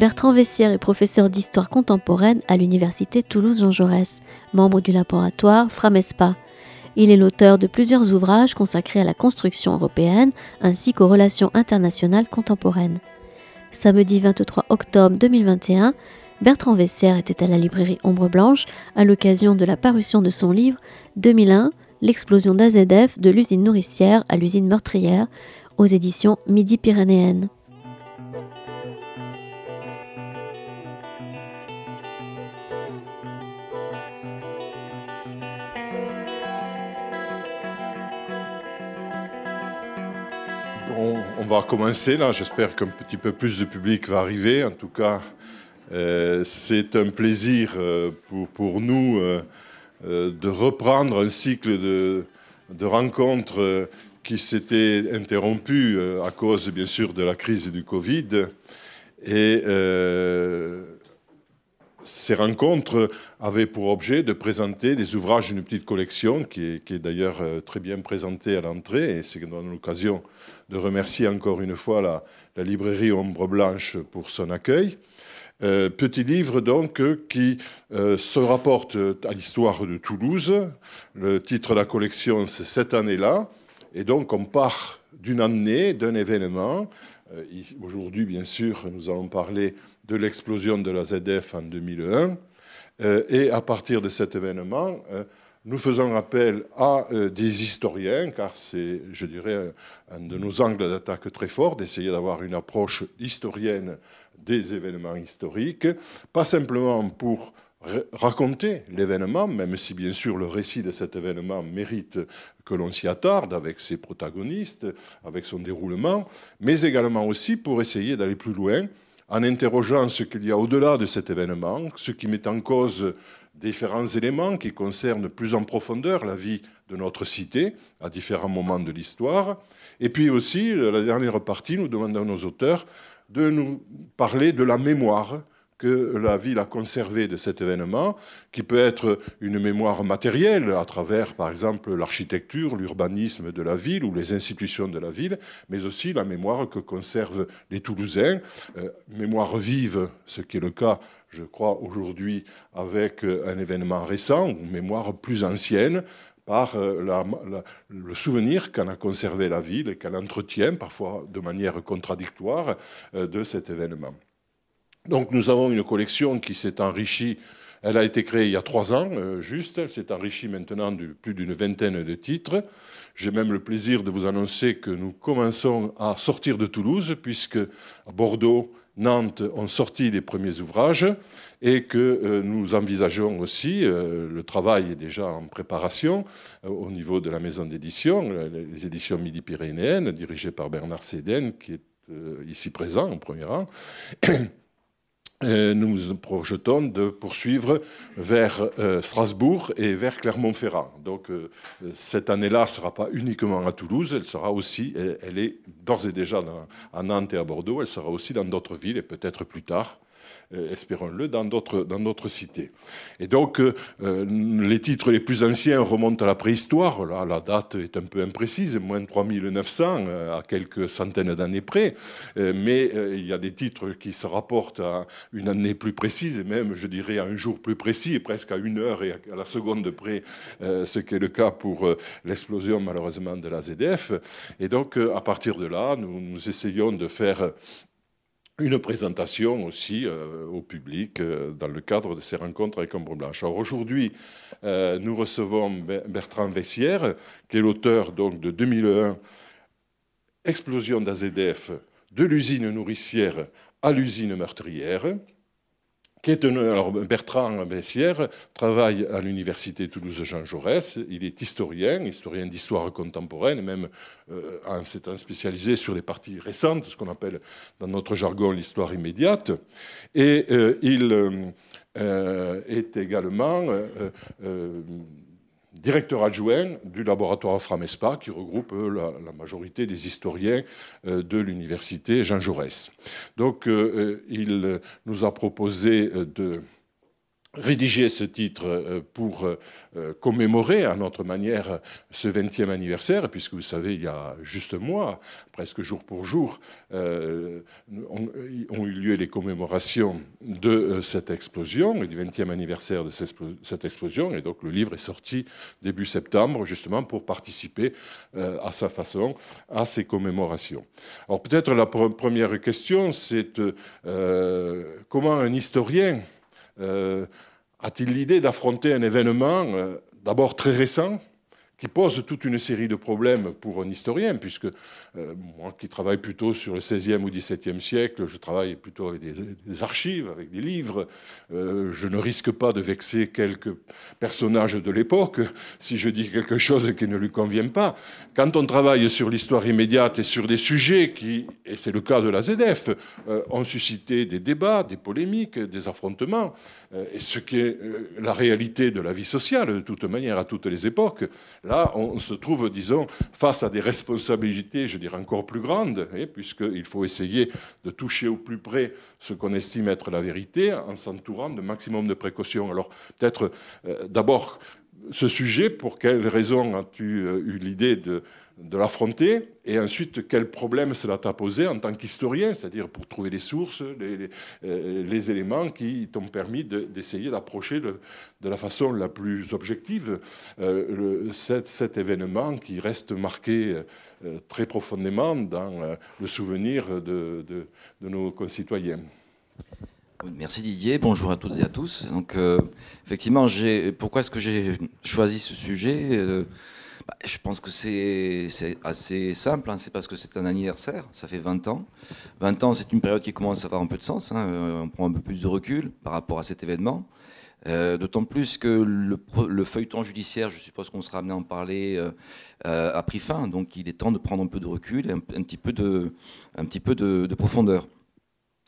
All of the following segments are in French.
Bertrand Vessière est professeur d'histoire contemporaine à l'université Toulouse-Jean Jaurès, membre du laboratoire Framespa. Il est l'auteur de plusieurs ouvrages consacrés à la construction européenne ainsi qu'aux relations internationales contemporaines. Samedi 23 octobre 2021, Bertrand Vessière était à la librairie Ombre Blanche à l'occasion de la parution de son livre 2001 L'explosion d'AZF de l'usine nourricière à l'usine meurtrière aux éditions Midi-Pyrénéennes. Commencer là. J'espère qu'un petit peu plus de public va arriver. En tout cas, euh, c'est un plaisir euh, pour, nous euh, de reprendre un cycle de, rencontres qui s'était interrompu à cause, bien sûr, de la crise du Covid. Et ces rencontres avaient pour objet de présenter des ouvrages d'une petite collection qui est, d'ailleurs très bien présentée à l'entrée. Et c'est l'occasion de remercier encore une fois la, librairie Ombre Blanche pour son accueil. Euh, petit livre donc qui euh, se rapporte à l'histoire de Toulouse. Le titre de la collection, c'est Cette année-là. Et donc on part d'une année, d'un événement. Euh, aujourd'hui, bien sûr, nous allons parler de l'explosion de la ZF en 2001. et à partir de cet événement, nous faisons appel à des historiens, car c'est, je dirais, un de nos angles d'attaque très fort, d'essayer d'avoir une approche historienne des événements historiques, pas simplement pour raconter l'événement, même si bien sûr le récit de cet événement mérite que l'on s'y attarde avec ses protagonistes, avec son déroulement, mais également aussi pour essayer d'aller plus loin en interrogeant ce qu'il y a au-delà de cet événement, ce qui met en cause différents éléments qui concernent plus en profondeur la vie de notre cité à différents moments de l'histoire. Et puis aussi, la dernière partie, nous demandons à nos auteurs de nous parler de la mémoire que la ville a conservée de cet événement, qui peut être une mémoire matérielle à travers, par exemple, l'architecture, l'urbanisme de la ville ou les institutions de la ville, mais aussi la mémoire que conservent les Toulousains, euh, mémoire vive, ce qui est le cas, je crois, aujourd'hui avec un événement récent, ou mémoire plus ancienne, par euh, le souvenir qu'en a conservé la ville et qu'elle entretient parfois de manière contradictoire euh, de cet événement. Donc nous avons une collection qui s'est enrichie, elle a été créée il y a trois ans euh, juste, elle s'est enrichie maintenant de plus d'une vingtaine de titres. J'ai même le plaisir de vous annoncer que nous commençons à sortir de Toulouse, puisque à Bordeaux, Nantes ont sorti les premiers ouvrages et que euh, nous envisageons aussi, euh, le travail est déjà en préparation euh, au niveau de la maison d'édition, les éditions Midi-Pyrénéennes, dirigées par Bernard Séden, qui est ici présent en premier rang. nous nous projetons de poursuivre vers Strasbourg et vers Clermont-Ferrand. Donc cette année-là ne sera pas uniquement à Toulouse, elle sera aussi, elle, est d'ores et déjà à Nantes et à Bordeaux, elle sera aussi dans d'autres villes et peut-être plus tard euh, espérons-le, dans d'autres cités. Et donc, euh, euh, les titres les plus anciens remontent à la préhistoire. Là, la date est un peu imprécise, moins de 3900, à quelques centaines d'années près. mais il y a des titres qui se rapportent à une année plus précise, et même, je dirais, à un jour plus précis, presque à une heure et à la seconde près, ce qui est le cas pour l'explosion, malheureusement, de la ZDF. Et donc, à partir de là, nous, nous essayons de faire une présentation aussi euh, au public euh, dans le cadre de ces rencontres avec Ombre Blanche. Alors aujourd'hui, euh, nous recevons Bertrand Vessière, qui est l'auteur de 2001 Explosion d'AZF de l'usine nourricière à l'usine meurtrière Bertrand Bessière travaille à l'université Toulouse-Jean Jaurès. Il est historien, historien d'histoire contemporaine, même euh, en s'étant spécialisé sur les parties récentes, ce qu'on appelle dans notre jargon l'histoire immédiate. Et euh, il euh, est également directeur adjoint du laboratoire Framespa, qui regroupe euh, la, majorité des historiens euh, de l'université Jean Jaurès. Donc, euh, il nous a proposé de rédigé ce titre euh, pour euh, commémorer à notre manière ce 20e anniversaire, puisque vous savez, il y a juste un mois, presque jour pour jour, euh, ont, eu lieu les commémorations de cette explosion, du 20e anniversaire de cette explosion, et donc le livre est sorti début septembre, justement pour participer à sa façon à ces commémorations. Alors peut-être la première question, c'est comment un historien euh, a-t-il l'idée d'affronter un événement euh, d'abord très récent, qui pose toute une série de problèmes pour un historien, puisque euh, moi qui travaille plutôt sur le XVIe ou XVIIe siècle, je travaille plutôt avec des, archives, avec des livres, euh, je ne risque pas de vexer quelques personnages de l'époque si je dis quelque chose qui ne lui convient pas. Quand on travaille sur l'histoire immédiate et sur des sujets qui, et c'est le cas de la ZF, euh, ont suscité des débats, des polémiques, des affrontements, et ce qui est la réalité de la vie sociale, de toute manière, à toutes les époques, Là, on se trouve, disons, face à des responsabilités, je dirais, encore plus grandes, hein, puisqu'il faut essayer de toucher au plus près ce qu'on estime être la vérité en s'entourant de maximum de précautions. Alors, peut-être euh, d'abord, ce sujet, pour quelles raisons as-tu euh, eu l'idée de, de l'affronter, et ensuite quel problème cela t'a posé en tant qu'historien, c'est-à-dire pour trouver les sources, les, euh, éléments qui t'ont permis d'essayer d'approcher de, la façon la plus objective euh, cet, événement qui reste marqué euh, très profondément dans le souvenir de, nos concitoyens. Merci Didier, bonjour à toutes et à tous. Donc, effectivement, pourquoi est-ce que j'ai choisi ce sujet je pense que c'est assez simple, hein. c'est parce que c'est un anniversaire, ça fait 20 ans. 20 ans, c'est une période qui commence à avoir un peu de sens, hein. euh, on prend un peu plus de recul par rapport à cet événement. Euh, d'autant plus que le, feuilleton judiciaire, je suppose qu'on sera amené à en parler, euh, a pris fin, donc il est temps de prendre un peu de recul et un, petit peu de, un petit peu de, profondeur.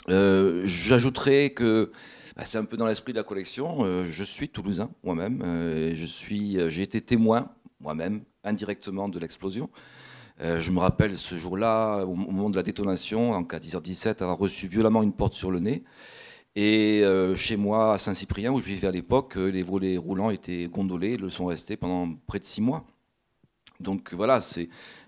J'ajouterai que bah, c'est un peu dans l'esprit de la collection. je suis toulousain moi-même. j'ai été témoin moi-même, indirectement de l'explosion. Euh, je me rappelle ce jour-là, au moment de la détonation, en 10h17, avoir reçu violemment une porte sur le nez. Et euh, chez moi, à Saint-Cyprien, où je vivais à l'époque, euh, les volets roulants étaient gondolés, le sont restés pendant près de six mois. Donc voilà,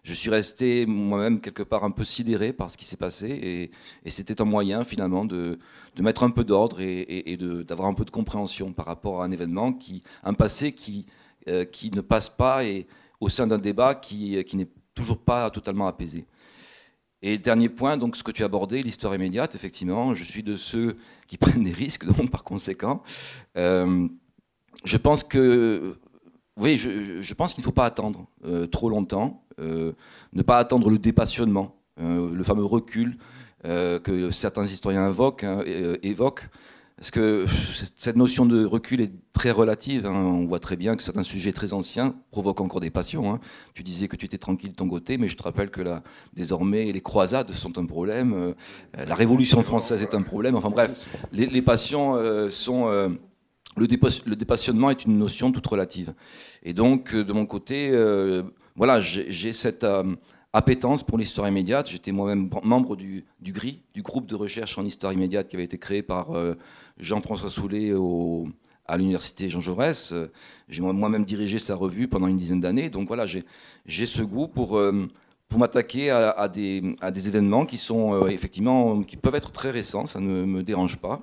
je suis resté moi-même quelque part un peu sidéré par ce qui s'est passé, et, c'était un moyen finalement de, mettre un peu d'ordre et, d'avoir un peu de compréhension par rapport à un événement, qui, un passé qui, qui ne passe pas et au sein d'un débat qui, qui n'est toujours pas totalement apaisé. Et dernier point, donc ce que tu as abordé, l'histoire immédiate, effectivement, je suis de ceux qui prennent des risques, donc par conséquent. Euh, je pense que, oui, je, pense qu'il ne faut pas attendre euh, trop longtemps, ne pas attendre le dépassionnement, le fameux recul que certains historiens hein, évoquent. Parce que cette notion de recul est très relative. Hein. On voit très bien que certains sujets très anciens provoquent encore des passions. Hein. Tu disais que tu étais tranquille de ton côté, mais je te rappelle que là, désormais, les croisades sont un problème. Euh, la Révolution française est un problème. Enfin bref, les, passions euh, sont... Euh, le, le, dépassionnement est une notion toute relative. Et donc, de mon côté, voilà, j'ai cette appétence pour l'histoire immédiate. J'étais moi-même membre du, GRI, du groupe de recherche en histoire immédiate qui avait été créé par euh, Jean-François Soulet à l'université Jean Jaurès. J'ai moi-même dirigé sa revue pendant une dizaine d'années. Donc voilà, j'ai ce goût pour, euh, pour m'attaquer à, des, à, des, événements qui sont euh, effectivement, qui peuvent être très récents, ça ne me dérange pas.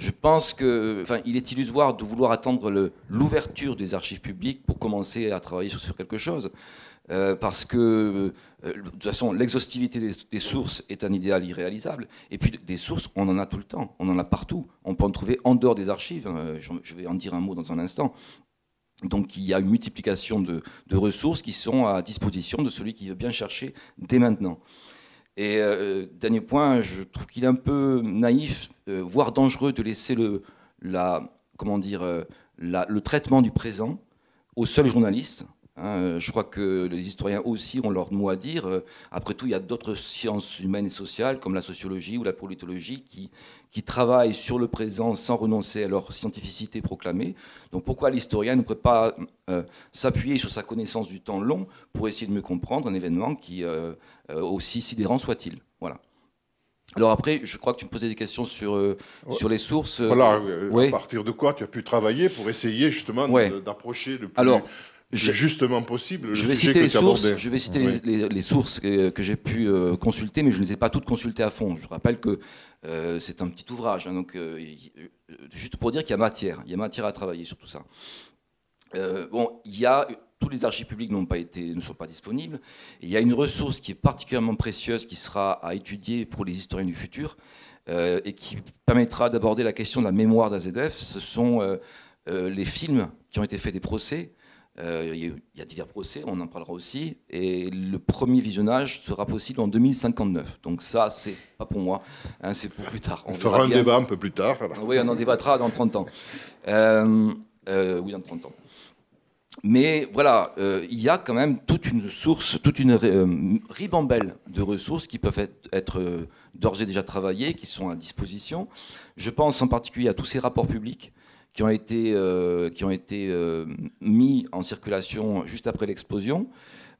Je pense qu'il enfin, est illusoire de vouloir attendre l'ouverture des archives publiques pour commencer à travailler sur, quelque chose. Euh, parce que euh, de toute façon, l'exhaustivité des, sources est un idéal irréalisable. Et puis des sources, on en a tout le temps, on en a partout. On peut en trouver en dehors des archives. Hein. je vais en dire un mot dans un instant. Donc il y a une multiplication de, ressources qui sont à disposition de celui qui veut bien chercher dès maintenant. Et euh, dernier point, je trouve qu'il est un peu naïf, voire dangereux, de laisser le, comment dire, le traitement du présent aux seuls journalistes Hein, euh, je crois que les historiens aussi ont leur mot à dire. Euh, après tout, il y a d'autres sciences humaines et sociales, comme la sociologie ou la politologie, qui, qui travaillent sur le présent sans renoncer à leur scientificité proclamée. Donc pourquoi l'historien ne pourrait pas euh, s'appuyer sur sa connaissance du temps long pour essayer de mieux comprendre un événement qui, aussi sidérant soit-il? Voilà. Alors après, je crois que tu me posais des questions sur, euh, sur les sources. Voilà, à partir de quoi tu as pu travailler pour essayer justement d'approcher le plus... Alors, justement possible. Je vais, citer les sources, je vais citer les, sources que, j'ai pu euh, consulter, mais je ne les ai pas toutes consultées à fond. Je rappelle que euh, c'est un petit ouvrage, hein, donc euh, juste pour dire qu'il y a matière, il y a matière à travailler sur tout ça. bon, il y a tous les archives publiques n'ont pas été, ne sont pas disponibles. il y a une ressource qui est particulièrement précieuse, qui sera à étudier pour les historiens du futur, et qui permettra d'aborder la question de la mémoire d'AZF. Ce sont les films qui ont été faits des procès euh, il y a divers procès, on en parlera aussi. Et le premier visionnage sera possible en 2059. Donc ça, c'est pas pour moi, hein, c'est pour plus tard. On, fera un débat un peu plus tard. Oui, on en débattra dans 30 ans. Euh, euh, oui, dans 30 ans. Mais voilà, il y a quand même toute une source, toute une ribambelle de ressources qui peuvent être, être d'ores et déjà travaillées, qui sont à disposition. Je pense en particulier à tous ces rapports publics qui ont été, euh, euh, mis en circulation juste après l'explosion.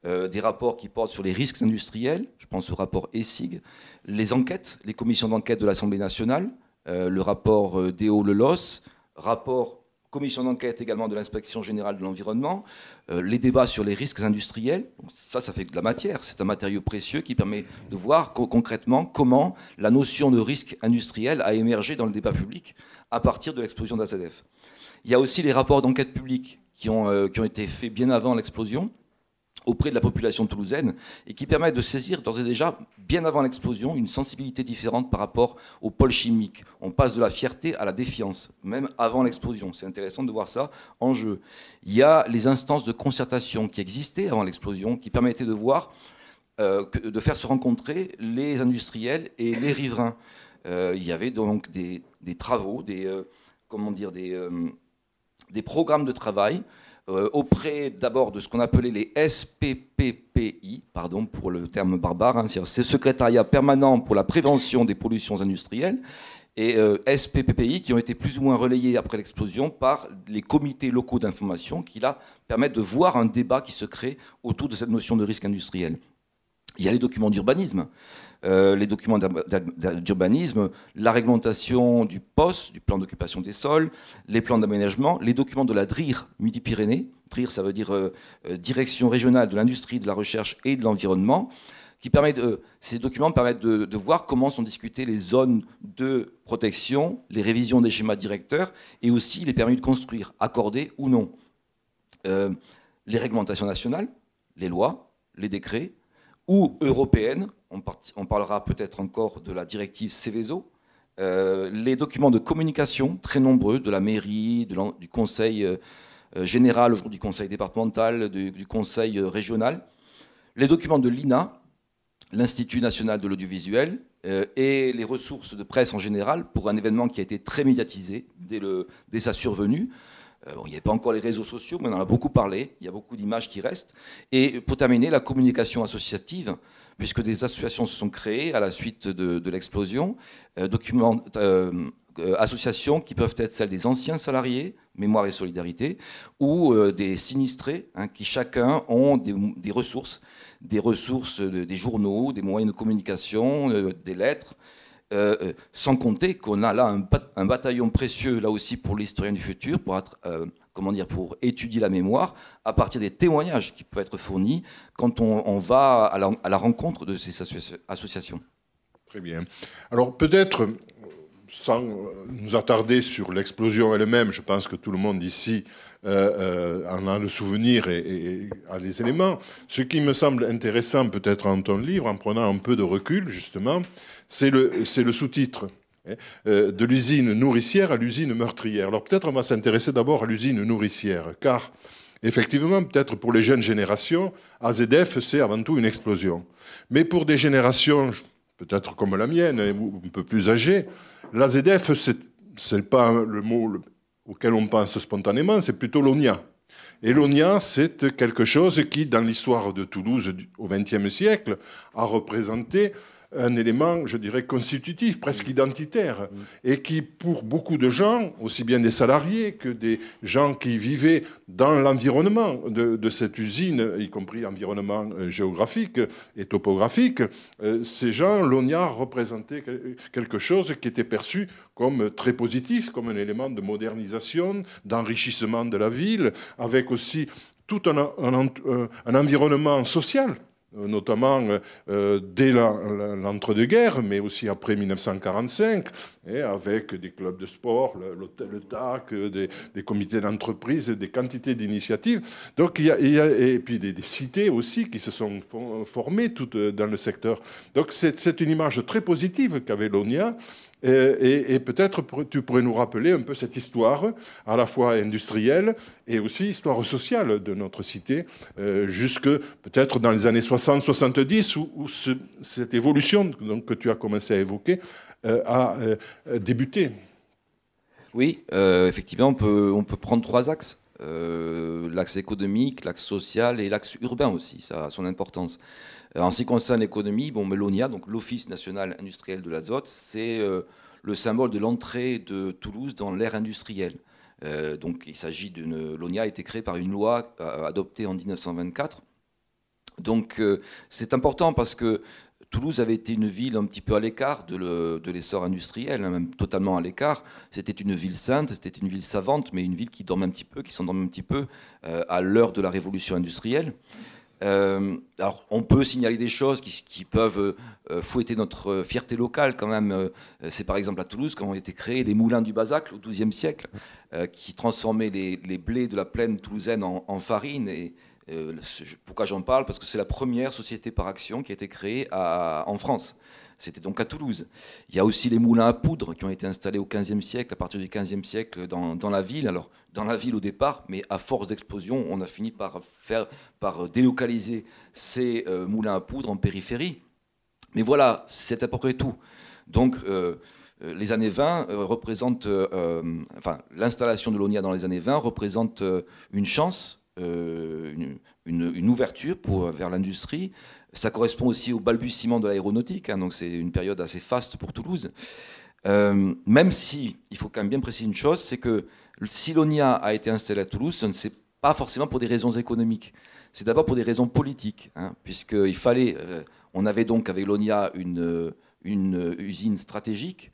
Euh, des rapports qui portent sur les risques industriels, je pense au rapport ESIG, les enquêtes, les commissions d'enquête de l'Assemblée nationale, le rapport DEO-LELOS, rapport commission d'enquête également de l'inspection générale de l'environnement, les débats sur les risques industriels. ça, ça fait de la matière. C'est un matériau précieux qui permet de voir concrètement comment la notion de risque industriel a émergé dans le débat public à partir de l'explosion d'AZF. Il y a aussi les rapports d'enquête publique qui ont, euh, qui ont été faits bien avant l'explosion auprès de la population toulousaine et qui permettent de saisir d'ores et déjà, bien avant l'explosion, une sensibilité différente par rapport au pôle chimique. On passe de la fierté à la défiance, même avant l'explosion. C'est intéressant de voir ça en jeu. Il y a les instances de concertation qui existaient avant l'explosion, qui permettaient de voir, euh, de faire se rencontrer les industriels et les riverains. Euh, il y avait donc des, travaux, des, euh, comment dire, des, euh, des programmes de travail auprès d'abord de ce qu'on appelait les SPPPI, pardon pour le terme barbare, hein, c'est secrétariat permanent pour la prévention des pollutions industrielles, et SPPPI qui ont été plus ou moins relayés après l'explosion par les comités locaux d'information qui là permettent de voir un débat qui se crée autour de cette notion de risque industriel. Il y a les documents d'urbanisme. Euh, les documents d'urbanisme, la réglementation du POS, du plan d'occupation des sols, les plans d'aménagement, les documents de la DRIR Midi-Pyrénées. DRIR, ça veut dire euh, euh, Direction régionale de l'industrie, de la recherche et de l'environnement. Qui ces documents permettent de, de, voir comment sont discutées les zones de protection, les révisions des schémas directeurs et aussi les permis de construire, accordés ou non. les réglementations nationales, les lois, les décrets, ou européennes, on, parlera peut-être encore de la directive Céveso, euh, les documents de communication très nombreux de la mairie, du conseil euh, euh, général, aujourd'hui du conseil départemental, du, conseil régional, les documents de l'INA, l'Institut national de l'audiovisuel, et les ressources de presse en général pour un événement qui a été très médiatisé dès sa survenue. Il n'y avait pas encore les réseaux sociaux, mais on en a beaucoup parlé, il y a beaucoup d'images qui restent. Et pour terminer, la communication associative, puisque des associations se sont créées à la suite de, l'explosion, euh, euh, euh, associations qui peuvent être celles des anciens salariés, Mémoire et Solidarité, ou des sinistrés, hein, qui chacun ont des, ressources, des ressources des journaux, des moyens de communication, des lettres, sans compter qu'on a là un, bataillon précieux, là aussi pour l'historien du futur, pour être comment dire, pour étudier la mémoire à partir des témoignages qui peuvent être fournis quand on, va à la, rencontre de ces associations. Très bien. Alors peut-être, sans nous attarder sur l'explosion elle-même, je pense que tout le monde ici euh, euh, en a le souvenir et, a les éléments. Ce qui me semble intéressant peut-être en ton livre, en prenant un peu de recul justement, c'est le, sous-titre. Hein, euh, de l'usine nourricière à l'usine meurtrière. Alors peut-être on va s'intéresser d'abord à l'usine nourricière, car effectivement, peut-être pour les jeunes générations, AZF, c'est avant tout une explosion. Mais pour des générations, peut-être comme la mienne, un peu plus âgées, l'AZF, ce n'est pas le mot auquel on pense spontanément, c'est plutôt l'ONIA. Et l'ONIA, c'est quelque chose qui, dans l'histoire de Toulouse au XXe siècle, a représenté un élément, je dirais, constitutif, presque identitaire, et qui, pour beaucoup de gens, aussi bien des salariés que des gens qui vivaient dans l'environnement de, cette usine, y compris environnement euh, géographique et topographique, euh, ces gens, l'ONIA représentait quelque chose qui était perçu comme très positif, comme un élément de modernisation, d'enrichissement de la ville, avec aussi tout un, un environnement social euh, notamment euh, dès l'entre-deux-guerres, mais aussi après 1945, et avec des clubs de sport, le, TAC, des, comités d'entreprise, des quantités d'initiatives. Donc il y, a, et puis des, cités aussi qui se sont formées toutes dans le secteur. Donc c'est une image très positive qu'avait l'ONIA et, peut-être tu pourrais nous rappeler un peu cette histoire, à la fois industrielle et aussi histoire sociale de notre cité, euh, jusque peut-être dans les années 60-70, où, cette évolution que tu as commencé à évoquer euh, a euh, débuté. Oui, effectivement, on peut, on peut prendre trois axes. l'axe économique, l'axe social et l'axe urbain aussi, ça a son importance. En ce qui concerne l'économie, bon, Melonia, donc l'Office national industriel de l'azote, c'est euh, le symbole de l'entrée de Toulouse dans l'ère industrielle. Euh, donc il s'agit d'une. L'ONIA a été créée par une loi euh, adoptée en 1924. Donc c'est important parce que Toulouse avait été une ville un petit peu à l'écart de l'essor industriel, hein, même totalement à l'écart. C'était une ville sainte, c'était une ville savante, mais une ville qui dormait un petit peu, qui s'endormait un petit peu à l'heure de la révolution industrielle. Euh, alors, on peut signaler des choses qui, peuvent euh, fouetter notre fierté locale quand même. Euh, c'est par exemple à Toulouse, quand ont été créés les moulins du Bazac au XIIe siècle, qui transformaient les, blés de la plaine toulousaine en, farine. Et pourquoi j'en parle? Parce que c'est la première société par action qui a été créée en France. C'était donc à Toulouse. Il y a aussi les moulins à poudre qui ont été installés au XVe siècle, à partir du XVe siècle dans, la ville. Alors, dans la ville au départ, mais à force d'explosion, on a fini par, délocaliser ces euh, moulins à poudre en périphérie. Mais voilà, c'est à peu près tout. Donc, euh, euh, les années 20 représentent, enfin, l'installation de l'ONIA dans les années 20 représente une chance, une, ouverture vers l'industrie, ça correspond aussi au balbutiement de l'aéronautique, hein, donc c'est une période assez faste pour Toulouse. Euh, même si, il faut quand même bien préciser une chose, c'est que si l'ONIA a été installée à Toulouse, ce n'est pas forcément pour des raisons économiques. C'est d'abord pour des raisons politiques, hein, puisqu'il fallait, euh, on avait donc avec l'ONIA une, usine stratégique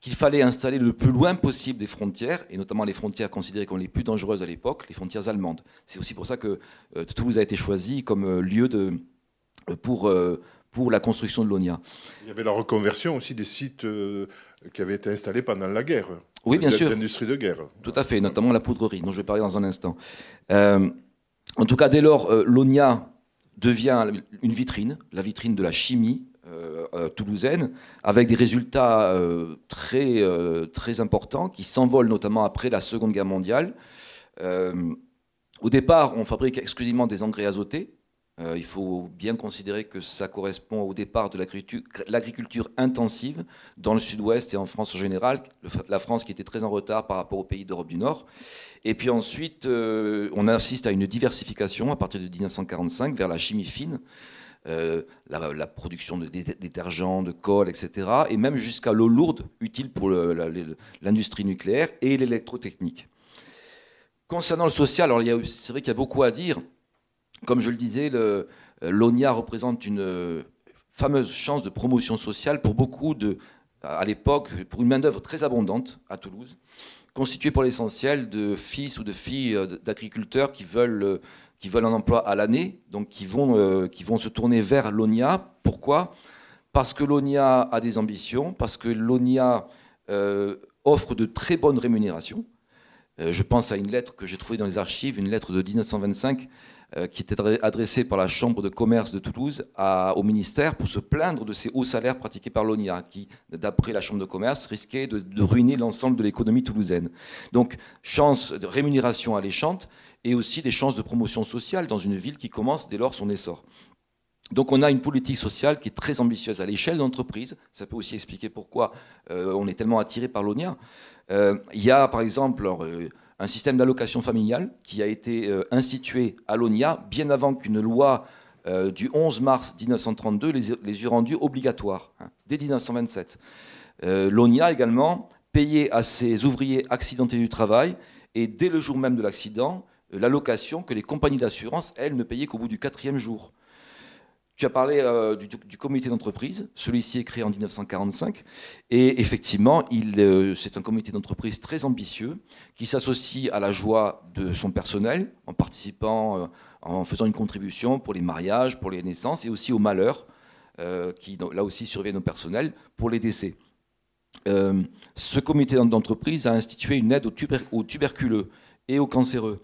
qu'il fallait installer le plus loin possible des frontières, et notamment les frontières considérées comme les plus dangereuses à l'époque, les frontières allemandes. C'est aussi pour ça que euh, Toulouse a été choisi comme lieu de, pour, euh, pour la construction de l'ONIA. Il y avait la reconversion aussi des sites euh, qui avaient été installés pendant la guerre. Oui, bien sûr. L'industrie de guerre. Tout à fait, notamment la poudrerie, dont je vais parler dans un instant. Euh, en tout cas, dès lors, l'ONIA devient une vitrine, la vitrine de la chimie toulousaine, avec des résultats très, très importants qui s'envolent notamment après la Seconde Guerre mondiale. au départ, on fabrique exclusivement des engrais azotés, il faut bien considérer que ça correspond au départ de l'agriculture intensive dans le sud-ouest et en France en général, la France qui était très en retard par rapport aux pays d'Europe du Nord. Et puis ensuite, euh, on assiste à une diversification à partir de 1945 vers la chimie fine. Euh, la, production de détergents, de colle, etc., et même jusqu'à l'eau lourde, utile pour l'industrie nucléaire et l'électrotechnique. Concernant le social, c'est vrai qu'il y a beaucoup à dire. Comme je le disais, euh, l'ONIA représente une euh, fameuse chance de promotion sociale pour beaucoup à l'époque, pour une main-d'œuvre très abondante à Toulouse, constituée pour l'essentiel de fils ou de filles euh, d'agriculteurs qui veulent, qui un emploi à l'année, donc qui vont, se tourner vers l'ONIA. Pourquoi? Parce que l'ONIA a des ambitions, parce que l'ONIA offre de très bonnes rémunérations. je pense à une lettre que j'ai trouvée dans les archives, une lettre de 1925 euh, qui était adressé par la Chambre de commerce de Toulouse au ministère pour se plaindre de ces hauts salaires pratiqués par l'ONIA, qui, d'après la Chambre de commerce, risquaient de, ruiner l'ensemble de l'économie toulousaine. Donc, chance de rémunération alléchante et aussi des chances de promotion sociale dans une ville qui commence dès lors son essor. Donc on a une politique sociale qui est très ambitieuse à l'échelle d'entreprise. Ça peut aussi expliquer pourquoi euh, on est tellement attiré par l'ONIA. Euh, il y a par exemple un système d'allocation familiale qui a été euh, institué à l'ONIA bien avant qu'une loi du 11 mars 1932 les, eut rendus obligatoires, hein, dès 1927. L'ONIA également payait à ses ouvriers accidentés du travail, et dès le jour même de l'accident, l'allocation que les compagnies d'assurance, elles, ne payaient qu'au bout du quatrième jour. Tu as parlé euh, du, comité d'entreprise. Celui-ci est créé en 1945. Et effectivement, euh, c'est un comité d'entreprise très ambitieux qui s'associe à la joie de son personnel en participant, euh, en faisant une contribution pour les mariages, pour les naissances et aussi au malheur qui, là aussi, surviennent au personnel pour les décès. ce comité d'entreprise a institué une aide aux, aux tuberculeux et aux cancéreux.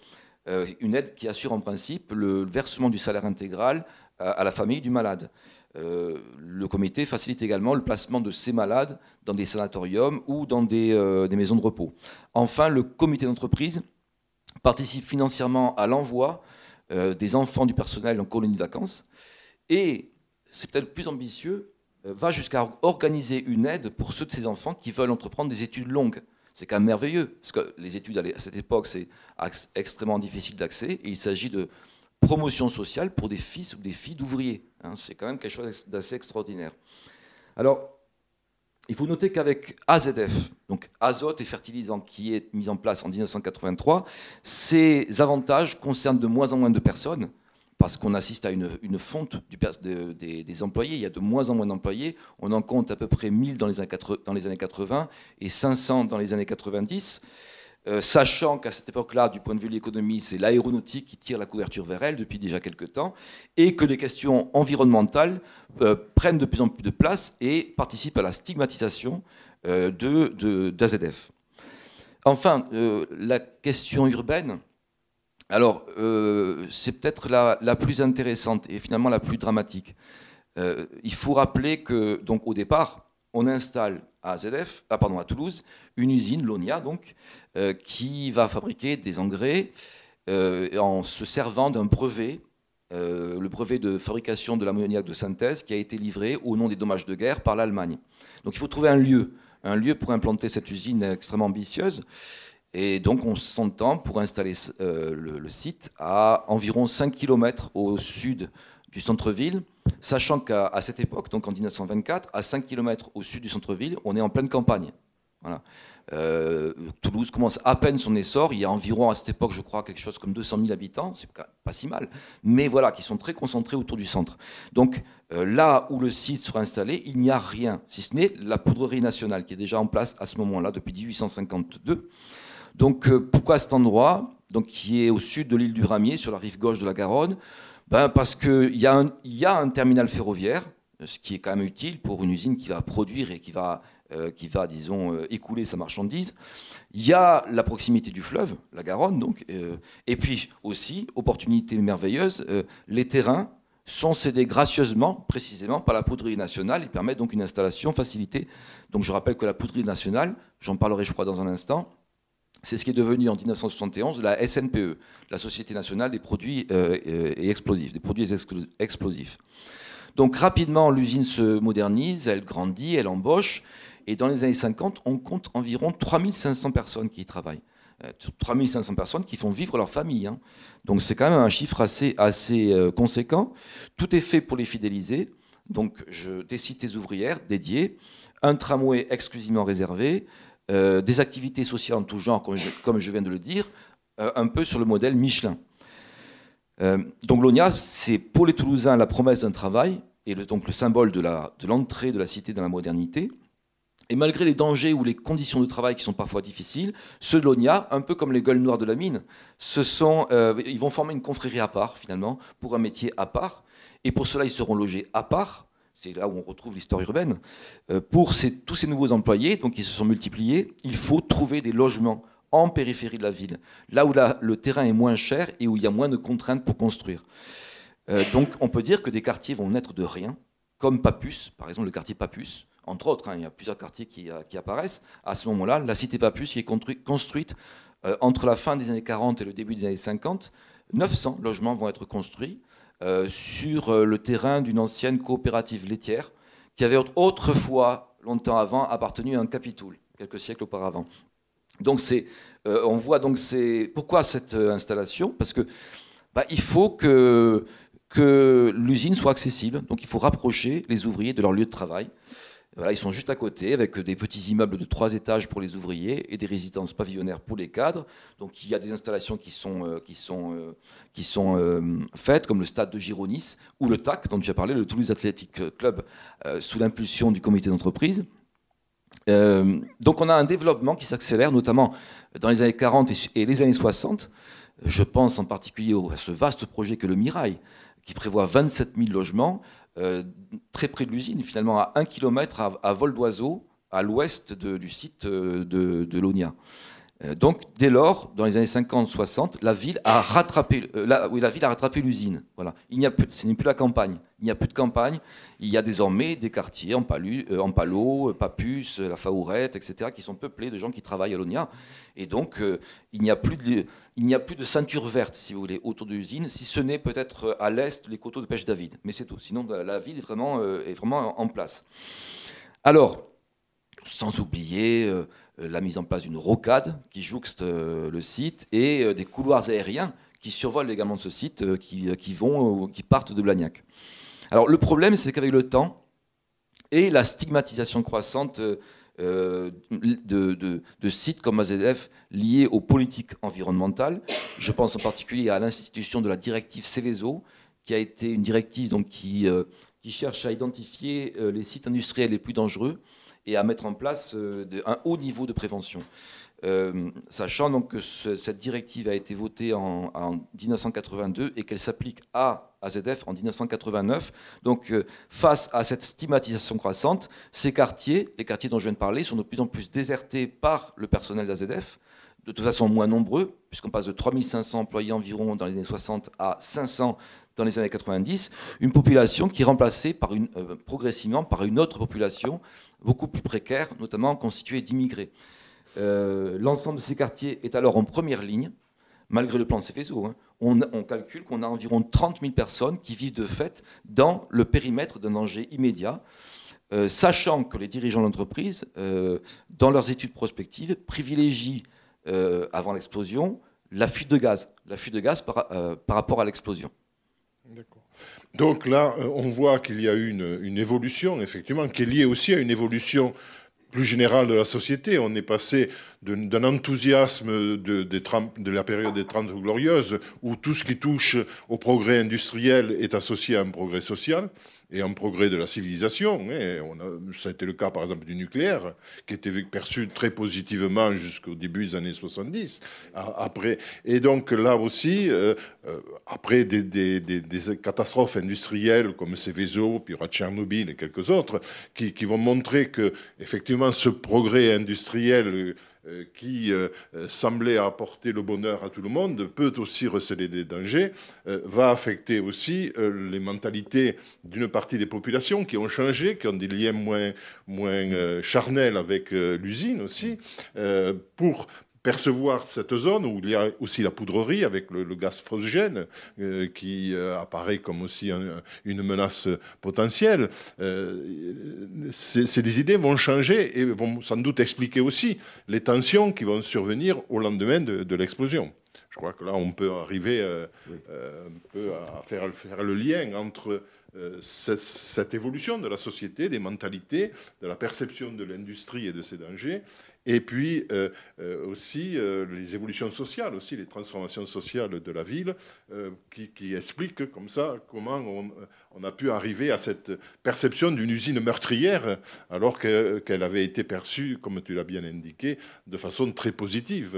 une aide qui assure en principe le versement du salaire intégral à la famille du malade. Euh, le comité facilite également le placement de ces malades dans des sanatoriums ou dans des, euh, maisons de repos. Enfin, le comité d'entreprise participe financièrement à l'envoi euh, des enfants du personnel en colonie de vacances et, c'est peut-être plus ambitieux, va jusqu'à organiser une aide pour ceux de ces enfants qui veulent entreprendre des études longues. C'est quand même merveilleux, parce que les études à cette époque, c'est extrêmement difficile d'accès, et il s'agit de promotion sociale pour des fils ou des filles d'ouvriers. Hein. c'est quand même quelque chose d'assez extraordinaire. Alors, il faut noter qu'avec AZF, donc azote et fertilisant, qui est mis en place en 1983, ces avantages concernent de moins en moins de personnes, parce qu'on assiste à une, fonte des, employés. Il y a de moins en moins d'employés. On en compte à peu près 1000 dans les, années 80, dans les années 80 et 500 dans les années 90. Euh, sachant qu'à cette époque-là, du point de vue de l'économie, c'est l'aéronautique qui tire la couverture vers elle depuis déjà quelques temps, et que les questions environnementales euh, prennent de plus en plus de place et participent à la stigmatisation euh, de, d'AZF. Enfin, la question urbaine, alors c'est peut-être la, la, plus intéressante et finalement la plus dramatique. il faut rappeler que, donc au départ, on installe à ZF, ah, pardon, à Toulouse, une usine, l'ONIA, donc, euh, qui va fabriquer des engrais euh, en se servant d'un brevet, euh, le brevet de fabrication de l'ammoniac de synthèse, qui a été livré au nom des dommages de guerre par l'Allemagne. Donc il faut trouver un lieu, un lieu pour implanter cette usine extrêmement ambitieuse. Et donc on s'entend pour installer le, le, site à environ 5 km au sud du centre-ville, sachant qu'à cette époque, donc en 1924, à 5 km au sud du centre-ville, on est en pleine campagne. Euh, Toulouse commence à peine son essor. Il y a environ à cette époque, je crois, quelque chose comme 200 000 habitants. C'est pas si mal. Mais voilà, qui sont très concentrés autour du centre. Donc euh, là où le site sera installé, il n'y a rien, si ce n'est la poudrerie nationale qui est déjà en place à ce moment-là depuis 1852. Donc euh, pourquoi cet endroit, donc qui est au sud de l'île du Ramier, sur la rive gauche de la Garonne ben Parce qu'il y, a un terminal ferroviaire, ce qui est quand même utile pour une usine qui va produire et qui va, euh, disons, euh, écouler sa marchandise. Il y a la proximité du fleuve, la Garonne, donc, euh, et puis aussi, opportunité merveilleuse, les terrains sont cédés gracieusement, précisément, par la poudrerie nationale et permettent donc une installation facilitée. Donc je rappelle que la poudrerie nationale, j'en parlerai je crois dans un instant, c'est ce qui est devenu en 1971 la SNPE, la Société nationale des produits euh, et explosifs. Donc rapidement, l'usine se modernise, elle grandit, elle embauche, et dans les années 50, on compte environ 3500 personnes qui y travaillent. 3500 euh, personnes qui font vivre leur famille. Hein. Donc c'est quand même un chiffre assez, assez euh, conséquent. Tout est fait pour les fidéliser. Donc je, des cités ouvrières dédiées, un tramway exclusivement réservé, euh, des activités sociales en tout genre, comme je, viens de le dire, euh, un peu sur le modèle Michelin. Euh, donc l'ONIA, c'est pour les Toulousains la promesse d'un travail et donc le symbole de l'entrée de, la cité dans la modernité. Et malgré les dangers ou les conditions de travail qui sont parfois difficiles, ceux de l'ONIA, un peu comme les gueules noires de la mine, sont, ils vont former une confrérie à part, finalement, pour un métier à part. Et pour cela, ils seront logés à part, c'est là où on retrouve l'histoire urbaine, euh, pour tous ces nouveaux employés, donc qui se sont multipliés, il faut trouver des logements en périphérie de la ville, là où le terrain est moins cher et où il y a moins de contraintes pour construire. Euh, donc on peut dire que des quartiers vont naître de rien, comme Papus, par exemple le quartier Papus, entre autres, hein, il y a plusieurs quartiers qui, euh, apparaissent. À ce moment-là, la cité Papus qui est construite entre la fin des années 40 et le début des années 50, 900 logements vont être construits. Euh, sur euh, le terrain d'une ancienne coopérative laitière qui avait autrefois, longtemps avant, appartenu à un capitoul, quelques siècles auparavant. Donc c'est, euh, on voit donc c'est pourquoi cette installation? Parce que bah, il faut que que l'usine soit accessible. Donc il faut rapprocher les ouvriers de leur lieu de travail. Ils sont juste à côté, avec des petits immeubles de trois étages pour les ouvriers et des résidences pavillonnaires pour les cadres. Donc il y a des installations qui sont, euh, euh, euh, faites, comme le stade de Gironis ou le TAC, dont tu as parlé, le Toulouse Athletic Club, sous l'impulsion du comité d'entreprise. donc on a un développement qui s'accélère, notamment dans les années 40 et les années 60. Je pense en particulier à ce vaste projet que le Mirail, qui prévoit 27 000 logements, euh, très près de l'usine, finalement à un kilomètre à, vol d'oiseau, à l'ouest du site euh, de, de l'ONIA. Euh, donc, dès lors, dans les années 50-60, la ville a rattrapé, oui, la ville a rattrapé l'usine. Voilà. Il n'y a plus, ce n'est plus la campagne. Il n'y a plus de campagne. Il y a désormais des quartiers en, Palu, en Palo, Papus, la Faourette, etc., qui sont peuplés de gens qui travaillent à l'ONIA. Et donc, il n'y a plus de il n'y a plus de ceinture verte, si vous voulez, autour de l'usine, si ce n'est peut-être euh, à l'est les coteaux de pêche David. Mais c'est tout. Sinon, la ville est vraiment, euh, est vraiment en place. Alors, sans oublier euh, la mise en place d'une rocade qui jouxte le site et des couloirs aériens qui survolent également ce site, qui, qui, vont, qui partent de Blagnac. Alors, le problème, c'est qu'avec le temps et la stigmatisation croissante euh, de, sites comme AZF liés aux politiques environnementales. Je pense en particulier à l'institution de la directive Céveso, qui a été une directive donc, qui, euh, qui cherche à identifier euh, les sites industriels les plus dangereux et à mettre en place un haut niveau de prévention. Euh, sachant donc que cette directive a été votée en, 1982 et qu'elle s'applique à AZF en 1989. Donc, euh, face à cette stigmatisation croissante, ces quartiers, les quartiers dont je viens de parler, sont de plus en plus désertés par le personnel d'AZF, de toute façon moins nombreux, puisqu'on passe de 3500 employés environ dans les années 60 à 500 dans les années 90, une population qui est remplacée euh, progressivement par une autre population beaucoup plus précaire, notamment constituée d'immigrés. Euh, l'ensemble de ces quartiers est alors en première ligne, malgré le plan Céveso. Hein. On, calcule qu'on a environ 30 000 personnes qui vivent de fait dans le périmètre d'un danger immédiat, euh, sachant que les dirigeants de l'entreprise, euh, dans leurs études prospectives, privilégient, avant l'explosion, la fuite de gaz, la fuite de gaz par, rapport à l'explosion. Donc là, on voit qu'il y a eu une, évolution, effectivement, qui est liée aussi à une évolution plus général de la société. On est passé d'un enthousiasme de, de, la période des Trente Glorieuses, où tout ce qui touche au progrès industriel est associé à un progrès social, et un progrès de la civilisation. A, ça a été le cas, par exemple, du nucléaire, qui était perçu très positivement jusqu'au début des années 70. Après, et donc là aussi, euh, euh, après des, catastrophes industrielles comme Céveso, puis Tchernobyl et quelques autres, qui, qui, vont montrer que effectivement ce progrès industriel qui euh, euh, semblait apporter le bonheur à tout le monde peut aussi receler des dangers, va affecter aussi les mentalités d'une partie des populations qui ont changé, qui ont des liens moins, moins charnels avec l'usine aussi, pour percevoir cette zone où il y a aussi la poudrerie avec le, gaz phosgène euh, qui euh, apparaît comme aussi une menace potentielle. Euh, ces, idées vont changer et vont sans doute expliquer aussi les tensions qui vont survenir au lendemain de, l'explosion. Je crois que là, on peut arriver un peu à faire, faire, le lien entre cette, cette, évolution de la société, des mentalités, de la perception de l'industrie et de ses dangers, et puis euh, euh, aussi euh, les évolutions sociales, aussi les transformations sociales de la ville, qui, expliquent comme ça comment on, a pu arriver à cette perception d'une usine meurtrière, alors qu'elle avait été perçue, comme tu l'as bien indiqué, de façon très positive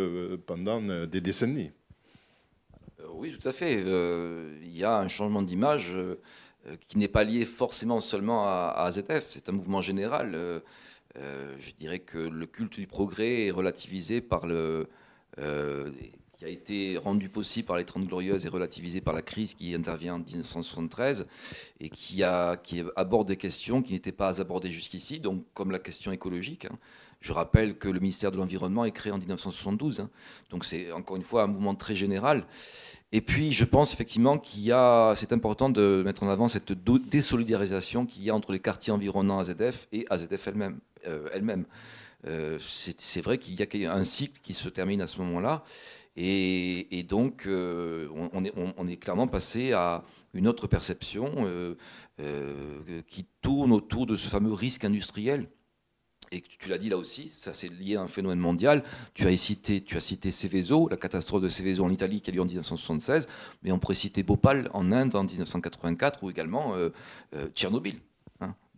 pendant des décennies. Oui, tout à fait. Il y a un changement d'image qui n'est pas lié forcément seulement à, à AZF, c'est un mouvement général. Euh, je dirais que le culte du progrès est relativisé par le, euh, qui a été rendu possible par les Trente Glorieuses et relativisé par la crise qui intervient en 1973 et qui, aborde des questions qui n'étaient pas abordées jusqu'ici, donc comme la question écologique. Hein. Je rappelle que le ministère de l'Environnement est créé en 1972, hein. donc c'est encore une fois un mouvement très général. Et puis, je pense effectivement qu'il y a, c'est important de mettre en avant cette désolidarisation qu'il y a entre les quartiers environnants AZF et AZF elle-même. Euh, elle-même. Euh, c'est vrai qu'il y a un cycle qui se termine à ce moment-là. Et, donc, on, est, on, est, clairement passé à une autre perception qui tourne autour de ce fameux risque industriel et tu l'as dit là aussi, ça c'est lié à un phénomène mondial. Tu as cité, tu as cité Seveso, la catastrophe de Seveso en Italie qui a lieu en 1976, mais on pourrait citer Bhopal en Inde en 1984 ou également euh, euh, Tchernobyl.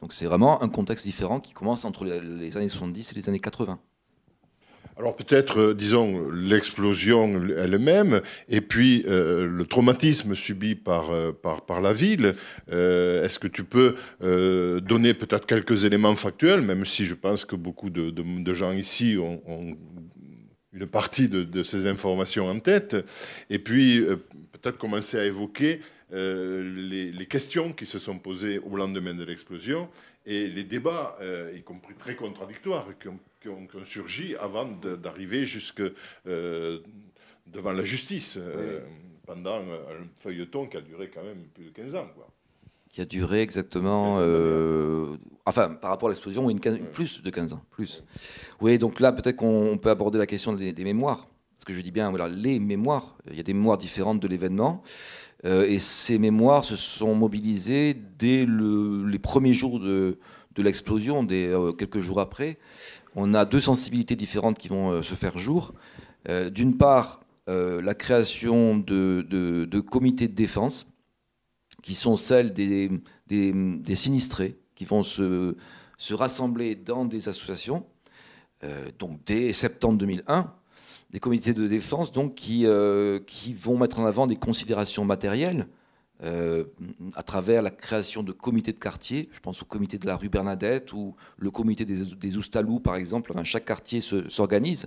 Donc c'est vraiment un contexte différent qui commence entre les années 70 et les années 80. Alors peut-être, euh, disons, l'explosion elle-même, et puis euh, le traumatisme subi par, euh, par, par la ville. Est-ce que tu peux donner peut-être quelques éléments factuels, même si je pense que beaucoup de, de, gens ici ont, une partie de, ces informations en tête, et puis peut-être commencer à évoquer les, les, questions qui se sont posées au lendemain de l'explosion et les débats, y compris très contradictoires, qui ont qui ont, surgi avant d'arriver jusque euh, devant la justice, euh, pendant un feuilleton qui a duré quand même plus de 15 ans. Quoi. Qui a duré exactement, euh, enfin par rapport à l'explosion, une, plus de 15 ans. Plus. Oui, donc là peut-être qu'on peut aborder la question des, mémoires. Parce que je dis bien, voilà, les mémoires. Il y a des mémoires différentes de l'événement. Et ces mémoires se sont mobilisées dès les premiers jours de, l'explosion, quelques jours après on a deux sensibilités différentes qui vont euh, se faire jour. Euh, d'une part, euh, la création de, comités de défense, qui sont celles des, sinistrés, qui vont se, rassembler dans des associations, donc dès septembre 2001, des comités de défense donc, qui, qui vont mettre en avant des considérations matérielles, euh, à travers la création de comités de quartier. Je pense au comité de la rue Bernadette ou le comité des, Oustalous, par exemple. chaque quartier s'organise.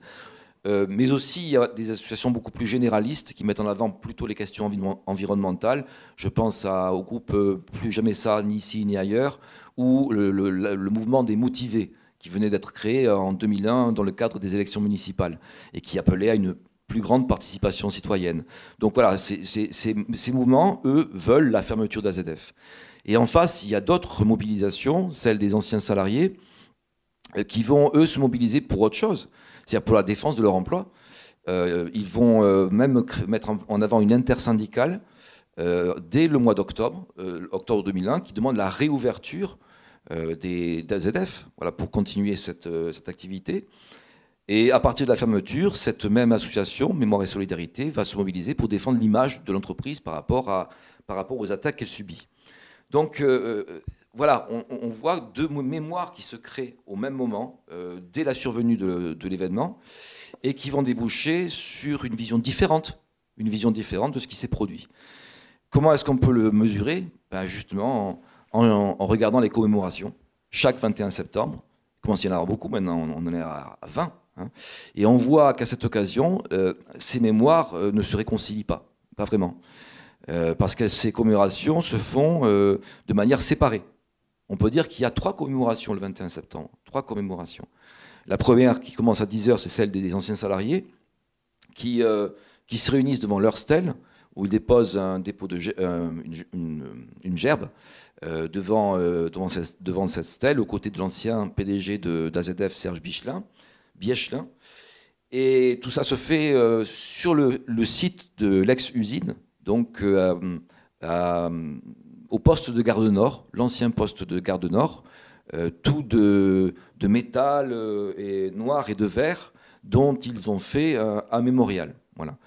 Euh, mais aussi, il y a des associations beaucoup plus généralistes qui mettent en avant plutôt les questions environnementales. Je pense au groupe euh, Plus jamais ça, ni ici ni ailleurs, ou le mouvement des motivés qui venait d'être créé en 2001 dans le cadre des élections municipales et qui appelait à une plus grande participation citoyenne. Donc voilà, ces mouvements, eux, veulent la fermeture d'AZF. Et en face, il y a d'autres mobilisations, celles des anciens salariés, euh, qui vont, eux, se mobiliser pour autre chose, c'est-à-dire pour la défense de leur emploi. Euh, ils vont euh, même mettre en avant une intersyndicale dès le mois d'octobre, octobre 2001, qui demande la réouverture des d'AZF voilà, pour continuer cette, cette activité. Et à partir de la fermeture, cette même association, Mémoire et Solidarité, va se mobiliser pour défendre l'image de l'entreprise par, rapport à, par rapport aux attaques qu'elle subit. Donc euh, euh, voilà, on, voit deux mémoires qui se créent au même moment, euh, dès la survenue de, l'événement, et qui vont déboucher sur une vision différente, une vision différente de ce qui s'est produit. Comment est-ce qu'on peut le mesurer? Ben Justement en, regardant les commémorations. Chaque 21 septembre, il commence à y en avoir beaucoup maintenant, on en est à 20 Hein. Et on voit qu'à cette occasion, euh, ces mémoires euh, ne se réconcilient pas, pas vraiment. Euh, parce que ces commémorations se font de manière séparée. On peut dire qu'il y a trois commémorations le 21 septembre. Trois commémorations. La première qui commence à 10h, c'est celle des anciens salariés qui, se réunissent devant leur stèle, où ils déposent un dépôt de, une, gerbe devant, devant, cette, devant, cette, stèle, aux côtés de l'ancien PDG d'AZF, Serge Bichelin. Et tout ça se fait euh, sur le, site de l'ex-usine, donc euh, au poste de garde nord, l'ancien poste de garde nord, euh, tout de, métal et noir et de verre, dont ils ont fait un mémorial. Voilà.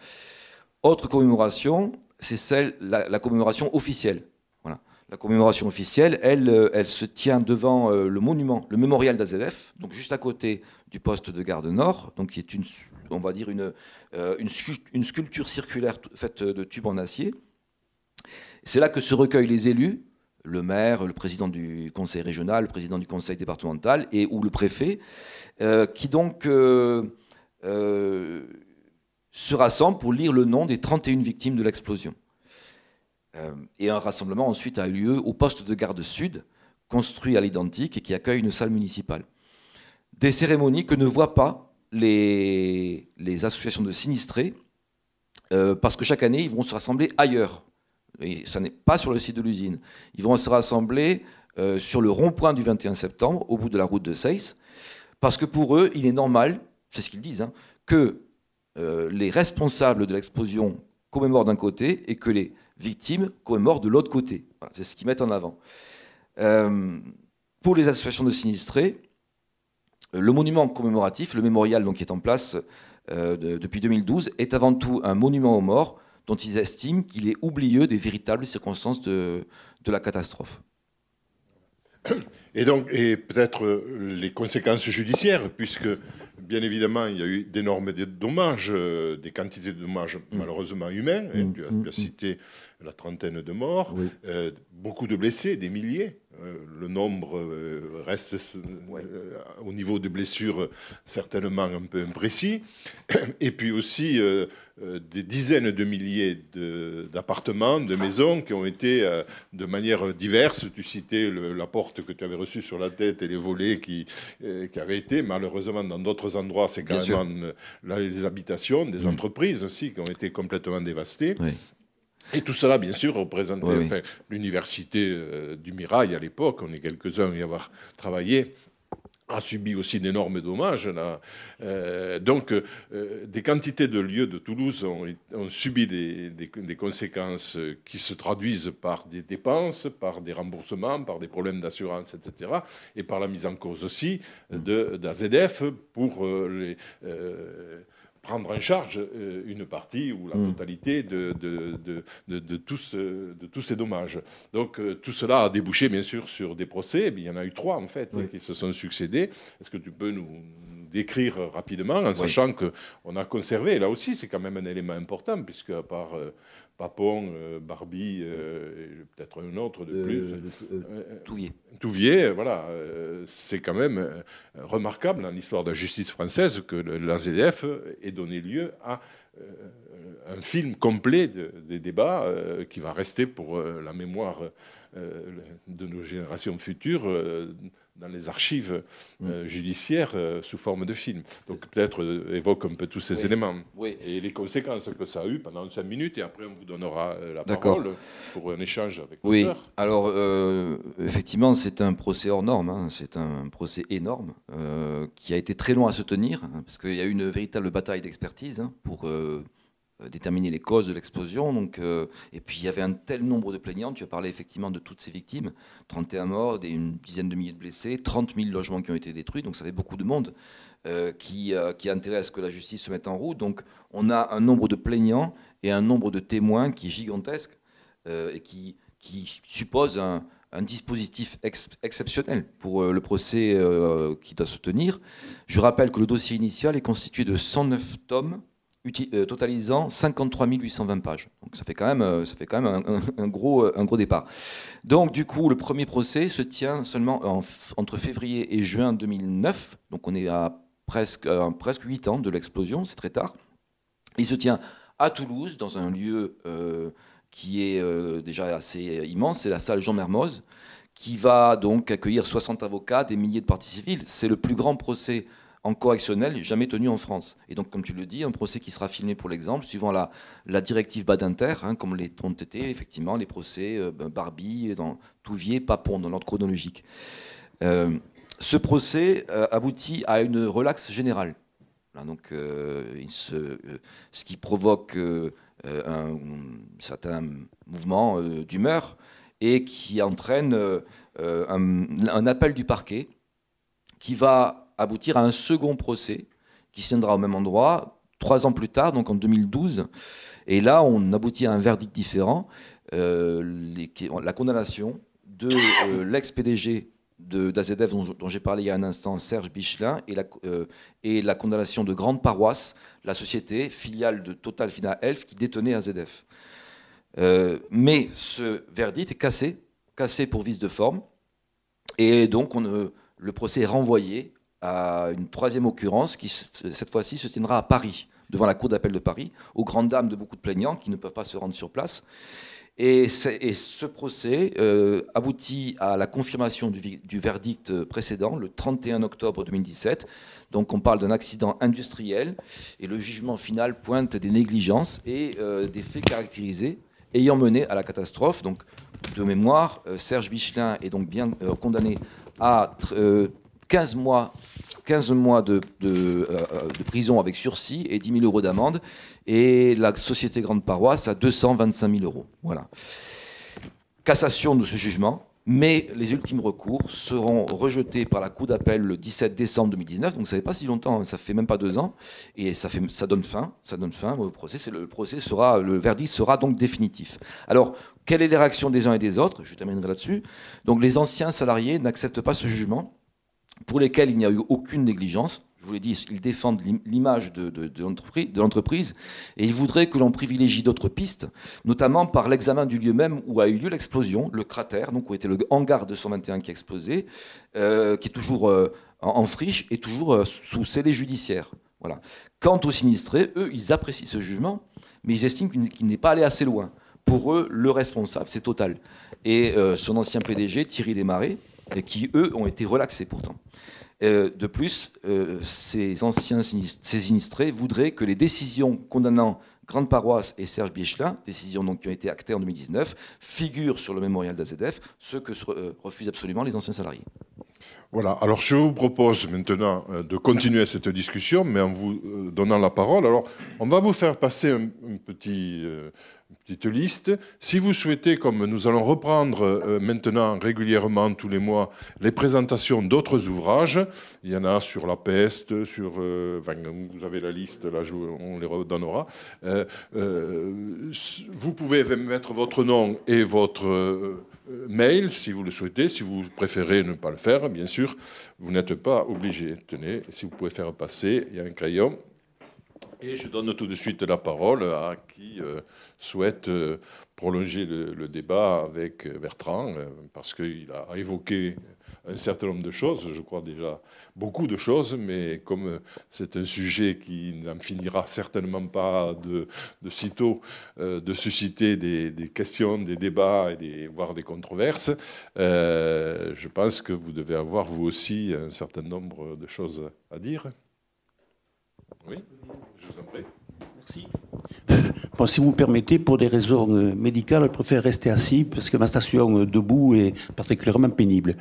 Autre commémoration, c'est celle, la commémoration officielle. La commémoration officielle, elle, euh, elle se tient devant euh, le monument, le mémorial d'AZF, donc juste à côté du poste de garde nord, donc qui est une, on va dire une, euh, une, sculpture circulaire faite de tubes en acier. C'est là que se recueillent les élus, le maire, le président du conseil régional, le président du conseil départemental et ou le préfet, qui donc se rassemblent pour lire le nom des 31 victimes de l'explosion. Euh, et un rassemblement ensuite a eu lieu au poste de garde sud, construit à l'identique et qui accueille une salle municipale. Des cérémonies que ne voient pas les, associations de sinistrés, euh, parce que chaque année, ils vont se rassembler ailleurs. Et ça n'est pas sur le site de l'usine. Ils vont se rassembler euh, sur le rond-point du 21 septembre, au bout de la route de Seyss, parce que pour eux, il est normal, c'est ce qu'ils disent, hein, que les responsables de l'explosion commémorent d'un côté et que les victimes commémorent de l'autre côté. c'est ce qu'ils mettent en avant. pour les associations de sinistrés, le monument commémoratif, le mémorial qui est en place depuis 2012, est avant tout un monument aux morts dont ils estiment qu'il est oublieux des véritables circonstances de, la catastrophe. Et donc, et peut-être les conséquences judiciaires, puisque bien évidemment, il y a eu d'énormes dommages, euh, des quantités de dommages mm. malheureusement humains. Hein, mm. tu, as, mm. cité la trentaine de morts, euh, beaucoup de blessés, des milliers. Euh, le nombre euh, reste euh, au niveau de blessures certainement un peu imprécis. Et puis aussi des dizaines de milliers d'appartements, de, maisons qui ont été de manière diverse. Tu citais la porte que tu avais reçue sur la tête et les volets qui, qui avaient été. Malheureusement, dans d'autres endroits, c'est carrément les habitations, des entreprises aussi qui ont été complètement dévastées. Et tout cela, bien sûr, représente l'université euh, du Mirail à l'époque. On est quelques-uns à y avoir travaillé a subi aussi d'énormes dommages. Là. Euh, donc, euh, des quantités de lieux de Toulouse ont, subi des, des, conséquences qui se traduisent par des dépenses, par des remboursements, par des problèmes d'assurance, etc., et par la mise en cause aussi d'AZF pour les prendre en charge euh, une partie ou la hmm. totalité de, de, de, de, tous, de tous ces dommages. Donc euh, tout cela a débouché bien sûr sur des procès. Il y en a eu trois en fait qui se sont succédés. Est-ce que tu peux nous décrire rapidement en sachant qu'on a conservé, là aussi c'est quand même un élément important puisque à part... Euh, Papon, euh, Barbie, euh, peut-être un autre de plus. Touvier. Touvier, voilà. c'est quand même remarquable dans l'histoire de la justice française que l'AZF ait donné lieu à un film complet des débats qui va rester pour la mémoire de nos générations futures dans les archives mm. euh, judiciaires euh, sous forme de film. Donc peut-être euh, évoque un peu tous ces éléments oui. et les conséquences que ça a eu pendant cinq minutes et après on vous donnera la parole pour un échange avec Oui, alors effectivement c'est un procès hors norme, hein. c'est un procès énorme qui a été très long à se tenir hein, parce qu'il y a eu une véritable bataille d'expertise hein, pour déterminer les causes de l'explosion. Donc, euh, et puis il y avait un tel nombre de plaignants, tu as parlé effectivement de toutes ces victimes, 31 morts, une dizaine de milliers de blessés, 30 000 logements qui ont été détruits, donc ça fait beaucoup de monde euh, qui, qui a que la justice se mette en route. Donc on a un nombre de plaignants et un nombre de témoins qui est gigantesque et qui, qui suppose un, dispositif exceptionnel pour le procès qui doit se tenir. Je rappelle que le dossier initial est constitué de 109 tomes euh, totalisant 53 820 pages. Donc ça fait quand même, euh, ça fait quand même un, gros, euh, un gros départ. Donc du coup, le premier procès se tient seulement entre février et juin 2009. Donc on est à presque, presque 8 ans de l'explosion, c'est très tard. Il se tient à Toulouse, dans un lieu qui est déjà assez immense, c'est la salle Jean Mermoz, qui va donc accueillir 60 avocats, des milliers de parties civiles. C'est le plus grand procès en correctionnel jamais tenu en France. Et donc, comme tu le dis, un procès qui sera filmé pour l'exemple, suivant la, directive Badinter, hein, comme les ont été effectivement les procès euh, ben, Barbie, dans Touvier, Papon, dans l'ordre chronologique. Euh, ce procès euh, aboutit à une relaxe générale. donc, ce, qui provoque un certain mouvement d'humeur et qui entraîne un appel du parquet qui va aboutir à un second procès qui se tiendra au même endroit trois ans plus tard, donc en 2012. Et là, on aboutit à un verdict différent. Euh, la condamnation de euh, l'ex-PDG d'AZF dont, dont j'ai parlé il y a un instant, Serge Bichelin, et la, euh, et la condamnation de Grande Paroisse, la société filiale de Total Fina Elf qui détenait AZF. mais ce verdict est cassé, cassé pour vice de forme, et donc on, le procès est renvoyé à une troisième occurrence qui, cette fois-ci, se tiendra à Paris, devant la Cour d'appel de Paris, aux grandes dames de beaucoup de plaignants qui ne peuvent pas se rendre sur place. Et, ce procès euh, aboutit à la confirmation du, verdict précédent, le 31 octobre 2017. Donc on parle d'un accident industriel, et le jugement final pointe des négligences et euh, des faits caractérisés ayant mené à la catastrophe. Donc, de mémoire, euh, Serge Bichelin est donc bien condamné à 15 mois, 15 mois de, de, prison avec sursis et 10 000 euros d'amende. Et la société Grande Paroisse à 225 000 euros. Voilà. Cassation de ce jugement mais les ultimes recours seront rejetés par la Cour d'appel le 17 décembre 2019, donc ça fait pas si longtemps, hein, ça fait même pas deux ans, et ça, fait, ça donne fin, ça donne fin au procès. Le le verdict sera donc définitif. Alors, quelle est les réactions des uns et des autres? Je terminerai là-dessus. Donc, les anciens salariés n'acceptent pas ce jugement, pour lesquels il n'y a eu aucune négligence je vous l'ai dit, ils défendent l'image de, l'entreprise et ils voudraient que l'on privilégie d'autres pistes, notamment par l'examen du lieu même où a eu lieu l'explosion, le cratère, donc où était le hangar 221 qui a explosé, euh, qui est toujours euh, en, friche et toujours euh, sous scellé judiciaire. Quant aux sinistrés, eux, ils apprécient ce jugement, mais ils estiment qu'il n'est pas allé assez loin. Pour eux, le responsable, c'est Total. Et son ancien PDG, Thierry Desmarais, qui, eux, ont été relaxés pourtant. Euh, de plus, euh, ces anciens ces voudraient que les décisions condamnant Grande Paroisse et Serge Biechelin, décisions donc qui ont été actées en 2019, figurent sur le mémorial d'AZF, ce que euh, refusent absolument les anciens salariés. Voilà, alors je vous propose maintenant de continuer cette discussion, mais en vous donnant la parole. Alors, on va vous faire passer un, petit petite liste. Si vous souhaitez, comme nous allons reprendre euh, maintenant régulièrement tous les mois les présentations d'autres ouvrages, il y en a sur la peste, sur, euh, vous avez la liste, là on les redonnera. Euh, vous pouvez mettre votre nom et votre mail si vous le souhaitez. Si vous préférez ne pas le faire, bien sûr, vous n'êtes pas obligé. Tenez, si vous pouvez faire passer, il y a un crayon. Et je donne tout de suite la parole à qui souhaite euh, prolonger le, débat avec euh, Bertrand, euh, parce qu'il a évoqué un certain nombre de choses, je crois déjà beaucoup de choses, mais comme c'est un sujet qui n'en finira certainement pas de, de sitôt de susciter des, questions, des débats et des, voire des controverses, je pense que vous devez avoir vous aussi un certain nombre de choses à dire. Oui, je vous en prie. Merci si vous permettez, pour des raisons euh, médicales, je préfère rester assis parce que ma station euh, debout est particulièrement pénible.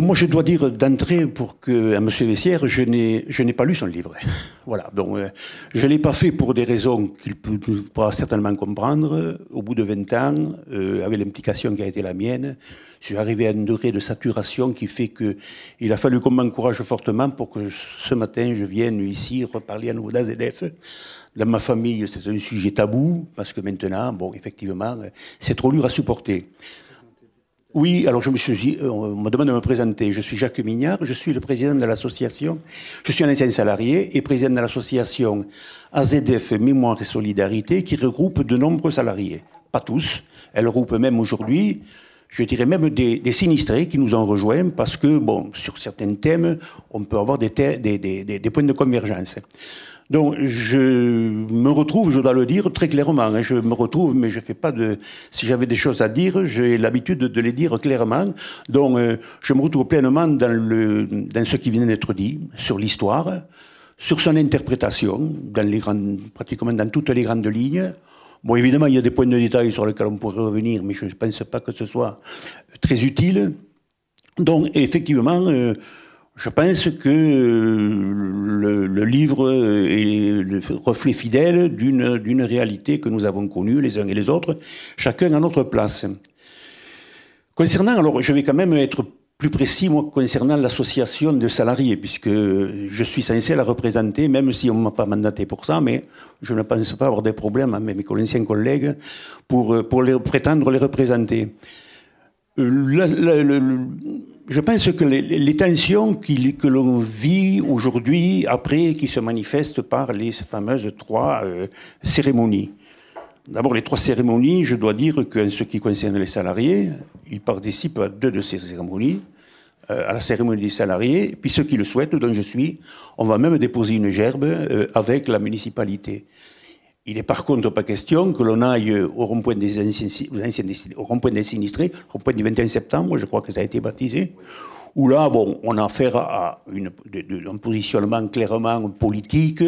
Moi, je dois dire d'entrée pour que à M. Vessière, je n'ai, je n'ai pas lu son livre. Voilà. Donc, euh, je l'ai pas fait pour des raisons qu'il pas certainement comprendre. Au bout de 20 ans, avec l'implication qui a été la mienne, je suis arrivé à un degré de saturation qui fait que il a fallu qu'on m'encourage fortement pour que ce matin, je vienne ici reparler à nouveau d'AZF dans ma famille, c'est un sujet tabou, parce que maintenant, bon, effectivement, c'est trop dur à supporter. Oui, alors je me suis, euh, on me demande de me présenter. Je suis Jacques Mignard, je suis le président de l'association, je suis un ancien salarié et président de l'association AZF Mémoire et Solidarité qui regroupe de nombreux salariés. Pas tous, elle regroupe même aujourd'hui, je dirais même des, sinistrés qui nous ont rejoints parce que, bon, sur certains thèmes, on peut avoir des, des, des points de convergence. Donc je me retrouve, je dois le dire très clairement, hein, je me retrouve, mais je fais pas de... Si j'avais des choses à dire, j'ai l'habitude de les dire clairement. Donc euh, je me retrouve pleinement dans, le, dans ce qui vient d'être dit, sur l'histoire, sur son interprétation, dans les grandes, pratiquement dans toutes les grandes lignes. Bon, évidemment, il y a des points de détail sur lesquels on pourrait revenir, mais je ne pense pas que ce soit très utile. Donc, effectivement, euh, je pense que euh, le, livre est le reflet fidèle d'une réalité que nous avons connue les uns et les autres, chacun à notre place. Concernant, alors je vais quand même être plus précis, moi, concernant l'association de salariés, puisque je suis censé la représenter, même si on ne m'a pas mandaté pour ça, mais je ne pense pas avoir des problèmes avec mes anciens collègues pour, pour prétendre les représenter. le, je pense que les, tensions que l'on vit aujourd'hui, après, qui se manifestent par les fameuses trois euh, cérémonies. D'abord, les trois cérémonies, je dois dire qu'en ce qui concerne les salariés, ils participent à deux de ces cérémonies, euh, à la cérémonie des salariés, puis ceux qui le souhaitent, dont je suis, on va même déposer une gerbe euh, avec la municipalité. Il n'est par contre pas question que l'on aille au rond-point des, rond-point des sinistrés, au rond-point du 21 septembre, je crois que ça a été baptisé, où là, bon, on a affaire à une, un positionnement clairement politique,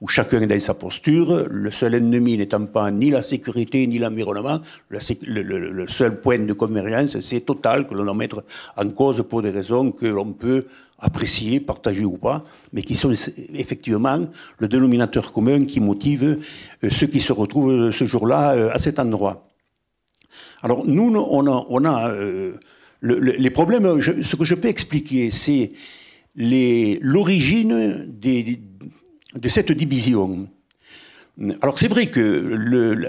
où chacun est dans sa posture, le seul ennemi n'étant pas ni la sécurité ni l'environnement, le, le, seul point de convergence, c'est Total, que l'on doit mettre en cause pour des raisons que l'on peut apprécier, partager ou pas, mais qui sont effectivement le dénominateur commun qui motive euh, ceux qui se retrouvent ce jour-là euh, à cet endroit. Alors nous, on a, euh, les problèmes, ce que je peux expliquer, c'est l'origine de cette division. Alors c'est vrai que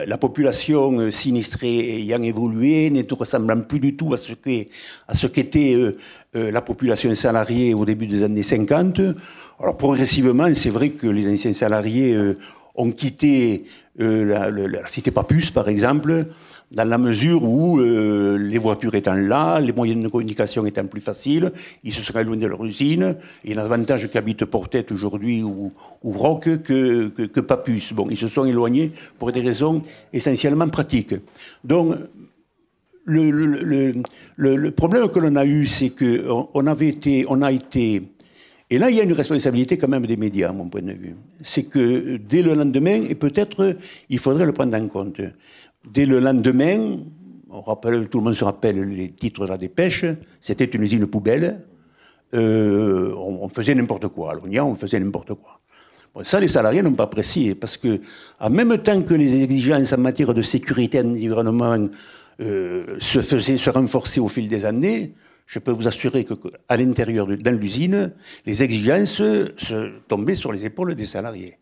la population sinistrée ayant évolué, ne ressemblant plus du tout à ce qu'était euh, euh, la population salariée au début des années 50. Alors progressivement, c'est vrai que les anciens salariés euh, ont quitté la, la, cité Papus, par exemple, dans la mesure où euh, les voitures étant là, les moyens de communication étant plus faciles, ils se seraient éloignés de leur usine. A l'avantage qu'habitent Portet aujourd'hui ou, ou Roc que, que, Papus. Bon, ils se sont éloignés pour des raisons essentiellement pratiques. Donc, le, problème que l'on a eu, c'est qu'on on avait été, on a été, et là il y a une responsabilité quand même des médias, à mon point de vue. C'est que dès le lendemain, et peut-être il faudrait le prendre en compte, Dès le lendemain, tout le monde se rappelle les titres de la dépêche, c'était une usine poubelle, euh, on, faisait n'importe quoi. À on faisait n'importe quoi. ça, les salariés n'ont pas apprécié, parce que, en même temps que les exigences en matière de sécurité et d'environnement euh, se faisaient, se renforcer au fil des années, je peux vous assurer que, à l'intérieur, de, dans l'usine, les exigences se tombaient sur les épaules des salariés.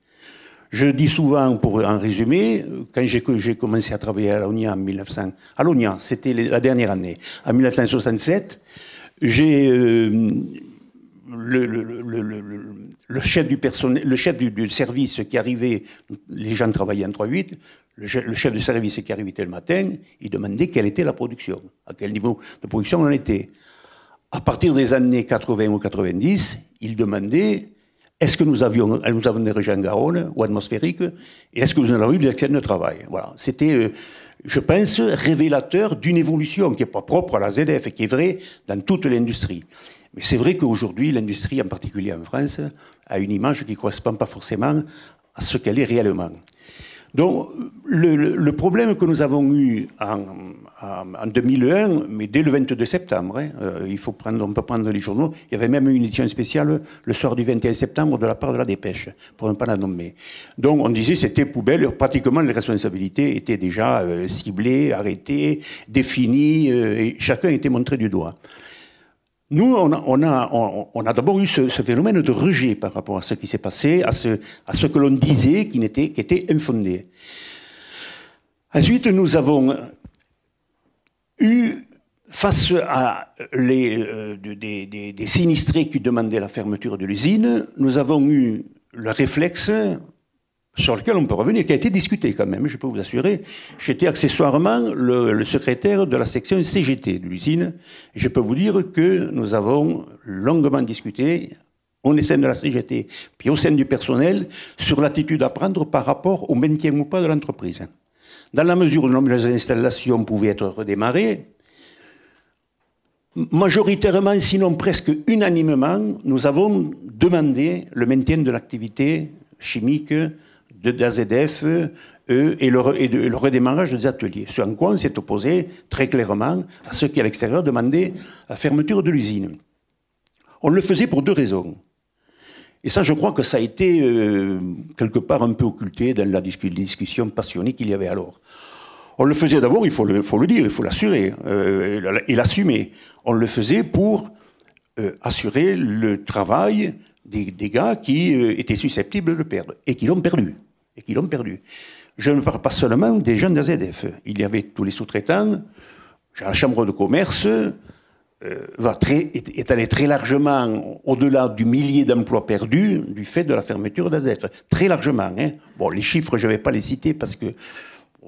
Je dis souvent, pour en résumer, quand j'ai commencé à travailler à l'ONIA en 1900, à l'ONIA, c'était la dernière année, en 1967, j'ai euh, le, chef du personnel, le chef du, service qui arrivait, les gens travaillaient en 3-8, le, chef du service qui arrivait le matin, il demandait quelle était la production, à quel niveau de production on était. À partir des années 80 ou 90, il demandait est-ce que nous avions, nous avons des régions Garonne ou atmosphériques Et est-ce que nous avons eu des accidents de travail? Voilà. C'était, euh, je pense, révélateur d'une évolution qui n'est pas propre à la ZF et qui est vraie dans toute l'industrie. Mais c'est vrai qu'aujourd'hui, l'industrie, en particulier en France, a une image qui ne correspond pas forcément à ce qu'elle est réellement. Donc, le, problème que nous avons eu en, en, 2001, mais dès le 22 septembre, hein, euh, il faut prendre, on prendre les journaux, il y avait même une édition spéciale le soir du 21 septembre de la part de la dépêche, pour ne pas la nommer. Donc, on disait c'était poubelle, pratiquement les responsabilités étaient déjà euh, ciblées, arrêtées, définies, euh, et chacun était montré du doigt. Nous, on a, d'abord eu ce, phénomène de rejet par rapport à ce qui s'est passé, à ce, que l'on disait qui, était infondé. Ensuite, nous avons eu, face à euh, des, des sinistrés qui demandaient la fermeture de l'usine, nous avons eu le réflexe sur lequel on peut revenir, qui a été discuté quand même, je peux vous assurer. J'étais accessoirement le, secrétaire de la section CGT de l'usine. Je peux vous dire que nous avons longuement discuté au sein de la CGT, puis au sein du personnel, sur l'attitude à prendre par rapport au maintien ou pas de l'entreprise. Dans la mesure où les installations pouvaient être redémarrées, majoritairement, sinon presque unanimement, nous avons demandé le maintien de l'activité chimique de d'AZF euh, et, le, redémarrage des ateliers. Ce en quoi on s'est opposé très clairement à ceux qui, à l'extérieur, demandaient la fermeture de l'usine. On le faisait pour deux raisons. Et ça, je crois que ça a été euh, quelque part un peu occulté dans la discussion passionnée qu'il y avait alors. On le faisait d'abord, il faut le, dire, il faut l'assurer euh, et l'assumer. On le faisait pour assurer le travail des, des gars qui étaient susceptibles de le perdre et qui l'ont perdu et qui l'ont perdu. Je ne parle pas seulement des jeunes d'AZF. Il y avait tous les sous-traitants. La Chambre de commerce euh, va très, est, allée très largement au-delà du millier d'emplois perdus du fait de la fermeture d'AZF. Très largement. Hein. Bon, les chiffres, je ne vais pas les citer parce que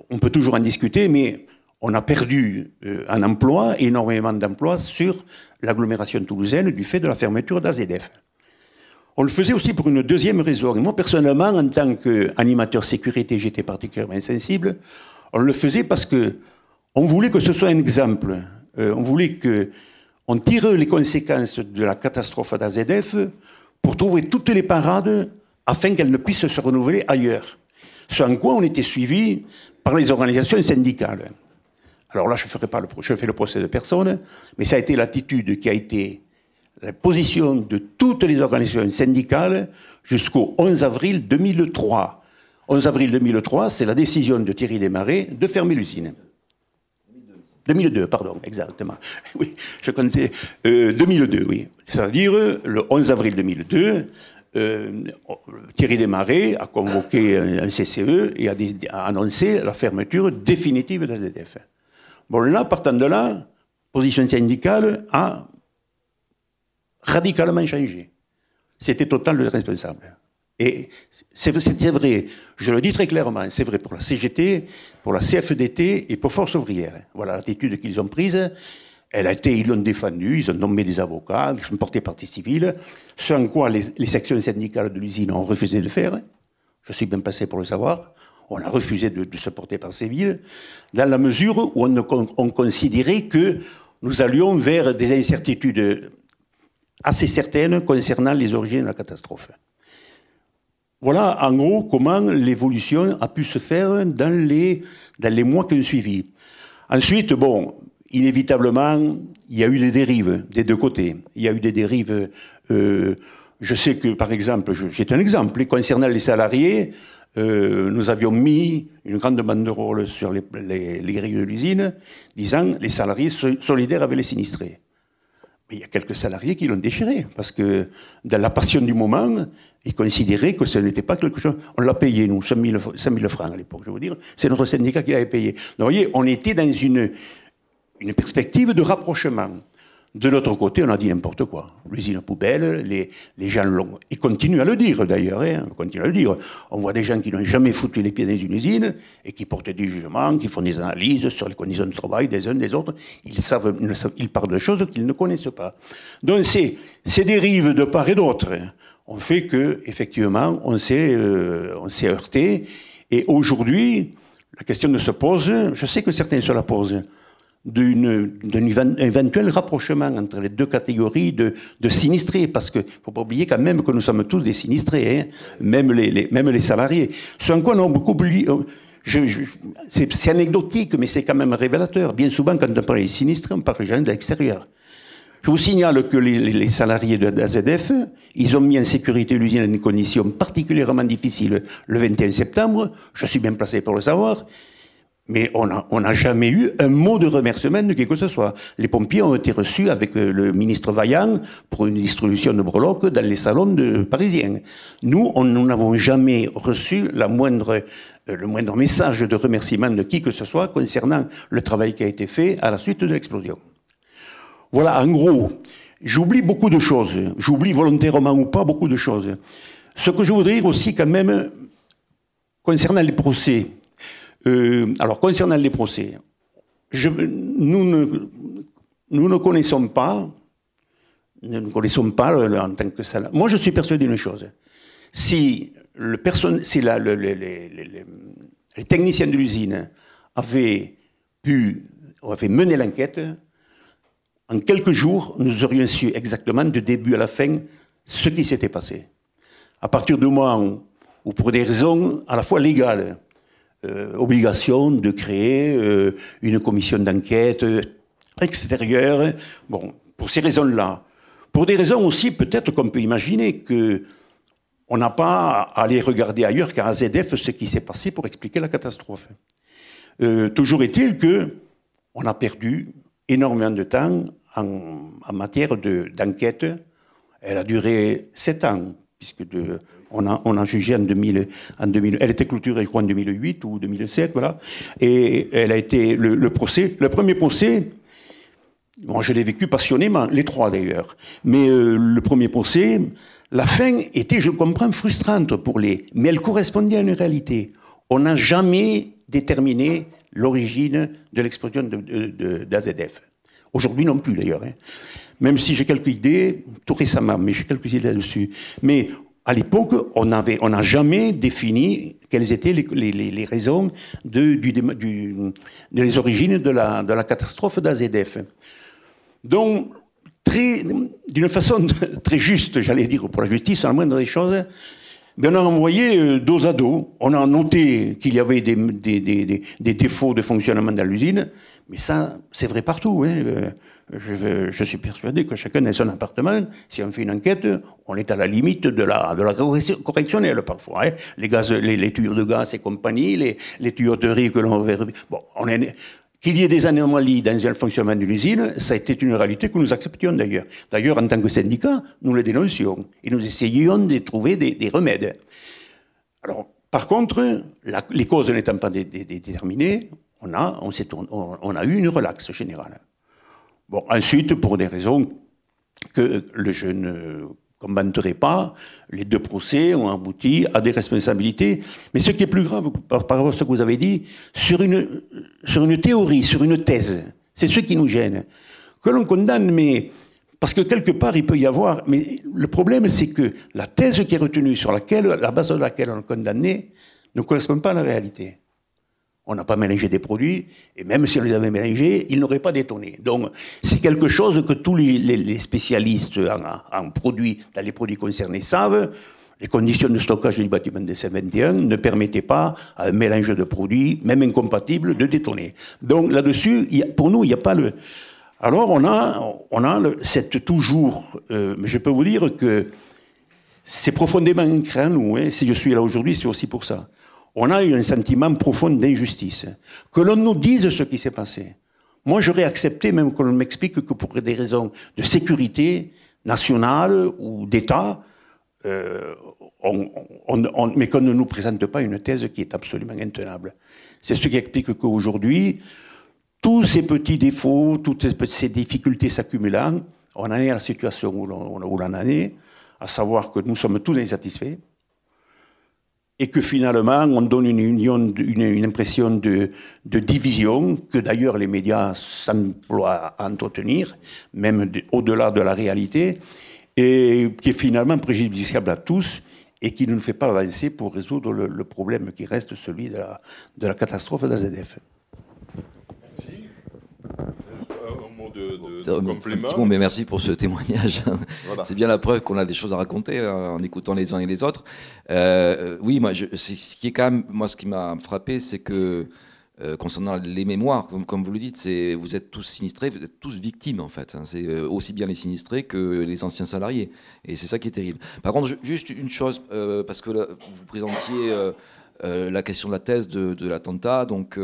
on peut toujours en discuter, mais on a perdu euh, un emploi, énormément d'emplois sur l'agglomération toulousaine du fait de la fermeture d'AZF. On le faisait aussi pour une deuxième raison. Et moi, personnellement, en tant qu'animateur sécurité, j'étais particulièrement sensible. On le faisait parce que on voulait que ce soit un exemple. Euh, on voulait que on tire les conséquences de la catastrophe d'AZF pour trouver toutes les parades afin qu'elles ne puissent se renouveler ailleurs. Ce en quoi on était suivi par les organisations syndicales. Alors là, je ne ferai pas je fais le procès de personne, mais ça a été l'attitude qui a été la position de toutes les organisations syndicales jusqu'au 11 avril 2003. 11 avril 2003, c'est la décision de Thierry Desmarais de fermer l'usine. 2002, pardon, exactement. Oui, je comptais. 2002, euh, oui. C'est-à-dire, le 11 avril 2002, euh, Thierry Desmarais a convoqué un, CCE et a, annoncé la fermeture définitive de la ZDF. Bon, là, partant de là, position syndicale a radicalement changé. C'était total le responsable. Et c'est vrai, je le dis très clairement, c'est vrai pour la CGT, pour la CFDT et pour Force ouvrière. Voilà l'attitude qu'ils ont prise. Elle a été, ils l'ont défendue, ils ont nommé des avocats, ils ont porté partie civile, ce en quoi les, sections syndicales de l'usine ont refusé de faire. Je suis bien passé pour le savoir. On a refusé de, se porter par civil, dans la mesure où on considérait que nous allions vers des incertitudes assez certaines concernant les origines de la catastrophe. Voilà en gros comment l'évolution a pu se faire dans les, mois qui ont suivi. Ensuite, bon, inévitablement, il y a eu des dérives des deux côtés. Il y a eu des dérives. Euh, je sais que, par exemple, j'ai un exemple concernant les salariés. Euh, nous avions mis une grande banderole sur les, les, les grilles de l'usine disant les salariés solidaires avec les sinistrés. Mais il y a quelques salariés qui l'ont déchiré parce que dans la passion du moment, ils considéraient que ce n'était pas quelque chose. On l'a payé, nous, 5 000, francs à l'époque, je veux dire. C'est notre syndicat qui l'avait payé. Donc, vous voyez, on était dans une, une perspective de rapprochement. De l'autre côté, on a dit n'importe quoi. L'usine poubelle, les, les gens l'ont. Ils continuent à le dire d'ailleurs, hein, on continue à le dire. On voit des gens qui n'ont jamais foutu les pieds dans une usine et qui portent des jugements, qui font des analyses sur les conditions de travail des uns des autres. Ils, savent, ils parlent de choses qu'ils ne connaissent pas. Donc ces, ces dérives de part et d'autre ont fait que, effectivement, on s'est, euh, on s'est heurté. Et aujourd'hui, la question se pose, je sais que certains se la posent, d'un éventuel rapprochement entre les deux catégories de, sinistrés, parce qu'il ne faut pas oublier quand même que nous sommes tous des sinistrés, hein, même, les, même les salariés. Ce en quoi on beaucoup euh, c'est anecdotique, mais c'est quand même révélateur. Bien souvent, quand on parle des sinistrés, on parle des gens de l'extérieur. Je vous signale que les, salariés de l'AZF, ils ont mis en sécurité l'usine dans des conditions particulièrement difficiles le 21 septembre. Je suis bien placé pour le savoir. Mais on n'a jamais eu un mot de remerciement de quelque que ce soit. Les pompiers ont été reçus avec euh, le ministre Vaillant pour une distribution de breloques dans les salons de, parisiens. Nous, on, nous n'avons jamais reçu la moindre, euh, le moindre message de remerciement de qui que ce soit concernant le travail qui a été fait à la suite de l'explosion. Voilà, en gros, j'oublie beaucoup de choses. J'oublie volontairement ou pas beaucoup de choses. Ce que je voudrais dire aussi quand même, concernant les procès, euh, alors, concernant les procès, nous, ne, nous ne connaissons pas, nous connaissons pas en tant que salarié. Moi, je suis persuadé d'une chose. Si, le la, les techniciens de l'usine avaient pu, avaient mené l'enquête, en quelques jours, nous aurions su exactement du début à la fin ce qui s'était passé. À partir du moment où, pour des raisons à la fois légales, euh, obligation de créer euh, une commission d'enquête extérieure. Bon, pour ces raisons-là. Pour des raisons aussi, peut-être qu'on peut imaginer que on n'a pas à aller regarder ailleurs qu'à AZF ce qui s'est passé pour expliquer la catastrophe. Euh, toujours est-il que on a perdu énormément de temps en, en matière d'enquête. Elle a duré sept ans, puisque de, on a, jugé en 2000, en 2000, elle était clôturée, je crois, en 2008 ou 2007, voilà. Et elle a été, le, procès, le premier procès, bon, je l'ai vécu passionnément, les trois d'ailleurs. Mais euh, le premier procès, la fin était, je comprends, frustrante pour les, mais elle correspondait à une réalité. On n'a jamais déterminé l'origine de l'explosion d'AZF. Aujourd'hui non plus d'ailleurs. Hein. Même si j'ai quelques idées, tout récemment, mais j'ai quelques idées là-dessus. Mais à l'époque, on n'a jamais défini quelles étaient les, raisons de, origines de la, catastrophe d'AZF. Donc, d'une façon très juste, j'allais dire, pour la justice, en la moindre des choses, on a envoyé euh, dos à dos. On a noté qu'il y avait des, défauts de fonctionnement dans l'usine, mais ça, c'est vrai partout. Hein. Je, je, suis persuadé que chacun dans son appartement, si on fait une enquête, on est à la limite de la, de la correctionnelle parfois. Hein. Les, gaz, les, les, tuyaux de gaz et compagnie, les, les tuyauteries que l'on... Bon, on est, qu'il y ait des anomalies dans le fonctionnement d'une usine, ça a été une réalité que nous acceptions d'ailleurs. D'ailleurs, en tant que syndicat, nous le dénoncions et nous essayions de trouver des, des remèdes. Alors, par contre, la, les causes n'étant pas déterminées, on a, on, on a eu une relaxe générale. Bon, ensuite, pour des raisons que le jeune commenterai pas, les deux procès ont abouti à des responsabilités. Mais ce qui est plus grave par, rapport à ce que vous avez dit, sur une, sur une théorie, sur une thèse, c'est ce qui nous gêne. Que l'on condamne, mais parce que quelque part il peut y avoir. Mais le problème, c'est que la thèse qui est retenue, sur laquelle, la base de laquelle on est condamné, ne correspond pas à la réalité on n'a pas mélangé des produits, et même si on les avait mélangés, ils n'auraient pas détonné. Donc, c'est quelque chose que tous les, spécialistes en, produits, dans les produits concernés savent. Les conditions de stockage du bâtiment de C21 ne permettaient pas à un mélange de produits, même incompatibles, de détonner. Donc, là-dessus, pour nous, il n'y a pas le... Alors, on a, on a cette toujours... Euh, mais je peux vous dire que c'est profondément ancré en nous. Hein. Si je suis là aujourd'hui, c'est aussi pour ça on a eu un sentiment profond d'injustice. Que l'on nous dise ce qui s'est passé. Moi, j'aurais accepté même qu'on m'explique que pour des raisons de sécurité nationale ou d'État, euh, mais qu'on ne nous présente pas une thèse qui est absolument intenable. C'est ce qui explique qu'aujourd'hui, tous ces petits défauts, toutes ces difficultés s'accumulant, on en est à la situation où l'on en est, à savoir que nous sommes tous insatisfaits, et que finalement on donne une, union, une, impression de, division que d'ailleurs les médias s'emploient à entretenir, même au-delà de la réalité, et qui est finalement préjudiciable à tous et qui ne nous fait pas avancer pour résoudre le, le problème qui reste celui de la, de la catastrophe d'AZF. Merci de, mais merci pour ce témoignage. C'est bien la preuve qu'on a des choses à raconter hein, en écoutant les uns et les autres. Euh, oui, moi, je, ce qui est quand même, moi, ce qui m'a frappé, c'est que euh, concernant les mémoires, comme, comme vous le dites, c'est vous êtes tous sinistrés, vous êtes tous victimes en fait. Hein. c'est euh, aussi bien les sinistrés que les anciens salariés, et c'est ça qui est terrible. Par contre, juste une chose, parce que vous présentiez la question de la thèse de, de l'attentat, donc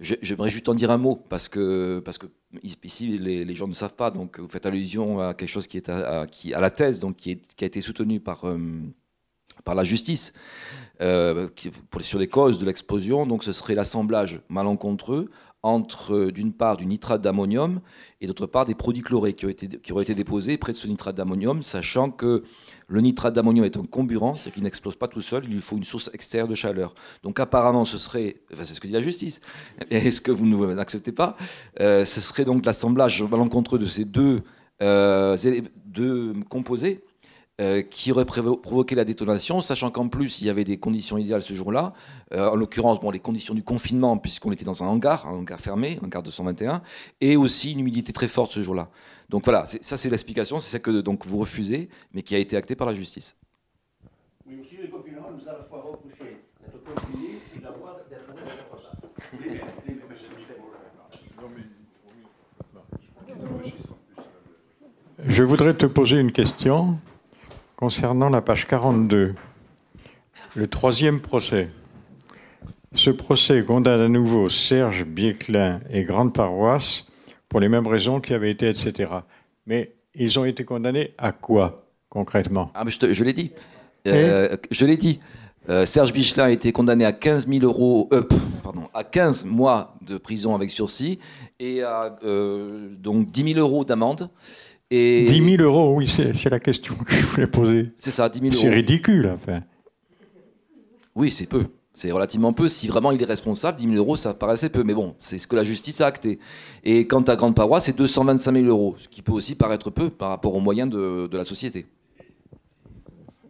j'aimerais juste en dire un mot parce que parce que ici, les, gens ne savent pas, donc vous faites allusion à quelque chose qui est à, la thèse, donc qui, a été soutenue par, euh, la justice euh, sur les causes de l'explosion. Donc ce serait l'assemblage malencontreux entre, d'une part, du nitrate d'ammonium et d'autre part, des produits chlorés qui, ont été, qui auraient été déposés près de ce nitrate d'ammonium, sachant que le nitrate d'ammonium est un comburant, c'est qu'il n'explose pas tout seul, il lui faut une source extérieure de chaleur. Donc apparemment, ce serait, c'est ce que dit la justice, et ce que vous n'acceptez pas, euh, ce serait donc l'assemblage malencontreux de ces deux, euh, deux composés euh, qui aurait provoqué la détonation, sachant qu'en plus il y avait des conditions idéales ce jour-là, euh, en l'occurrence bon, les conditions du confinement, puisqu'on était dans un hangar, un hangar fermé, un hangar 221, et aussi une humidité très forte ce jour-là. Donc voilà, ça c'est l'explication, c'est ça que donc, vous refusez, mais qui a été acté par la justice. Oui, aussi le confinement nous a la fois reproché d'être confiné et d'avoir d'être Je voudrais te poser une question concernant la page 42, le troisième procès. Ce procès condamne à nouveau Serge Biéclin et Grande Paroisse pour les mêmes raisons qui avaient été, etc. Mais ils ont été condamnés à quoi concrètement? Ah, mais Je, l'ai dit. Euh, je l'ai dit. Euh, Serge Bichelin a été condamné à 15 000 euros, euh, pardon, à 15 mois de prison avec sursis et à donc 10 000 euros d'amende. 10 000 euros, oui, c'est la question que je voulais poser. C'est ça, 10 000 euros. C'est ridicule, enfin. Oui, c'est peu. C'est relativement peu. Si vraiment il est responsable, 10 000 euros, ça paraissait peu. Mais bon, c'est ce que la justice a acté. Et quant à Grande Paroisse, c'est 225 000 euros, ce qui peut aussi paraître peu par rapport aux moyens de, la société.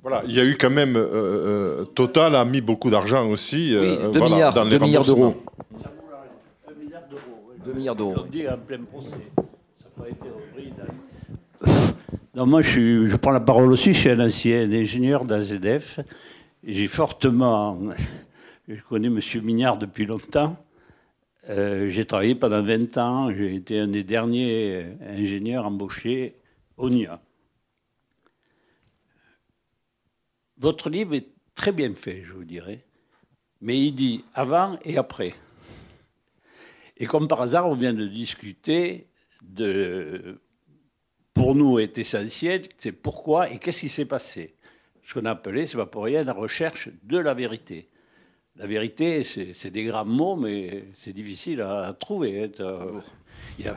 Voilà, il y a eu quand même. Euh, euh, Total a mis beaucoup d'argent aussi. Euh, oui, 2 milliards, dans 2 milliards d'euros. 2 milliards d'euros. 2 milliards d'euros. en plein procès. Ça n'a pas été repris dans Non, moi, je, je, prends la parole aussi. Je suis un ancien ingénieur d'AZF. J'ai fortement. Je connais M. Mignard depuis longtemps. Euh, j'ai travaillé pendant 20 ans. J'ai été un des derniers ingénieurs embauchés au NIA. Votre livre est très bien fait, je vous dirais. Mais il dit avant et après. Et comme par hasard, on vient de discuter de pour nous est essentiel, c'est pourquoi et qu'est-ce qui s'est passé. Ce qu'on a appelé, c'est pas pour rien, la recherche de la vérité. La vérité, c'est des grands mots, mais c'est difficile à, trouver. Hein.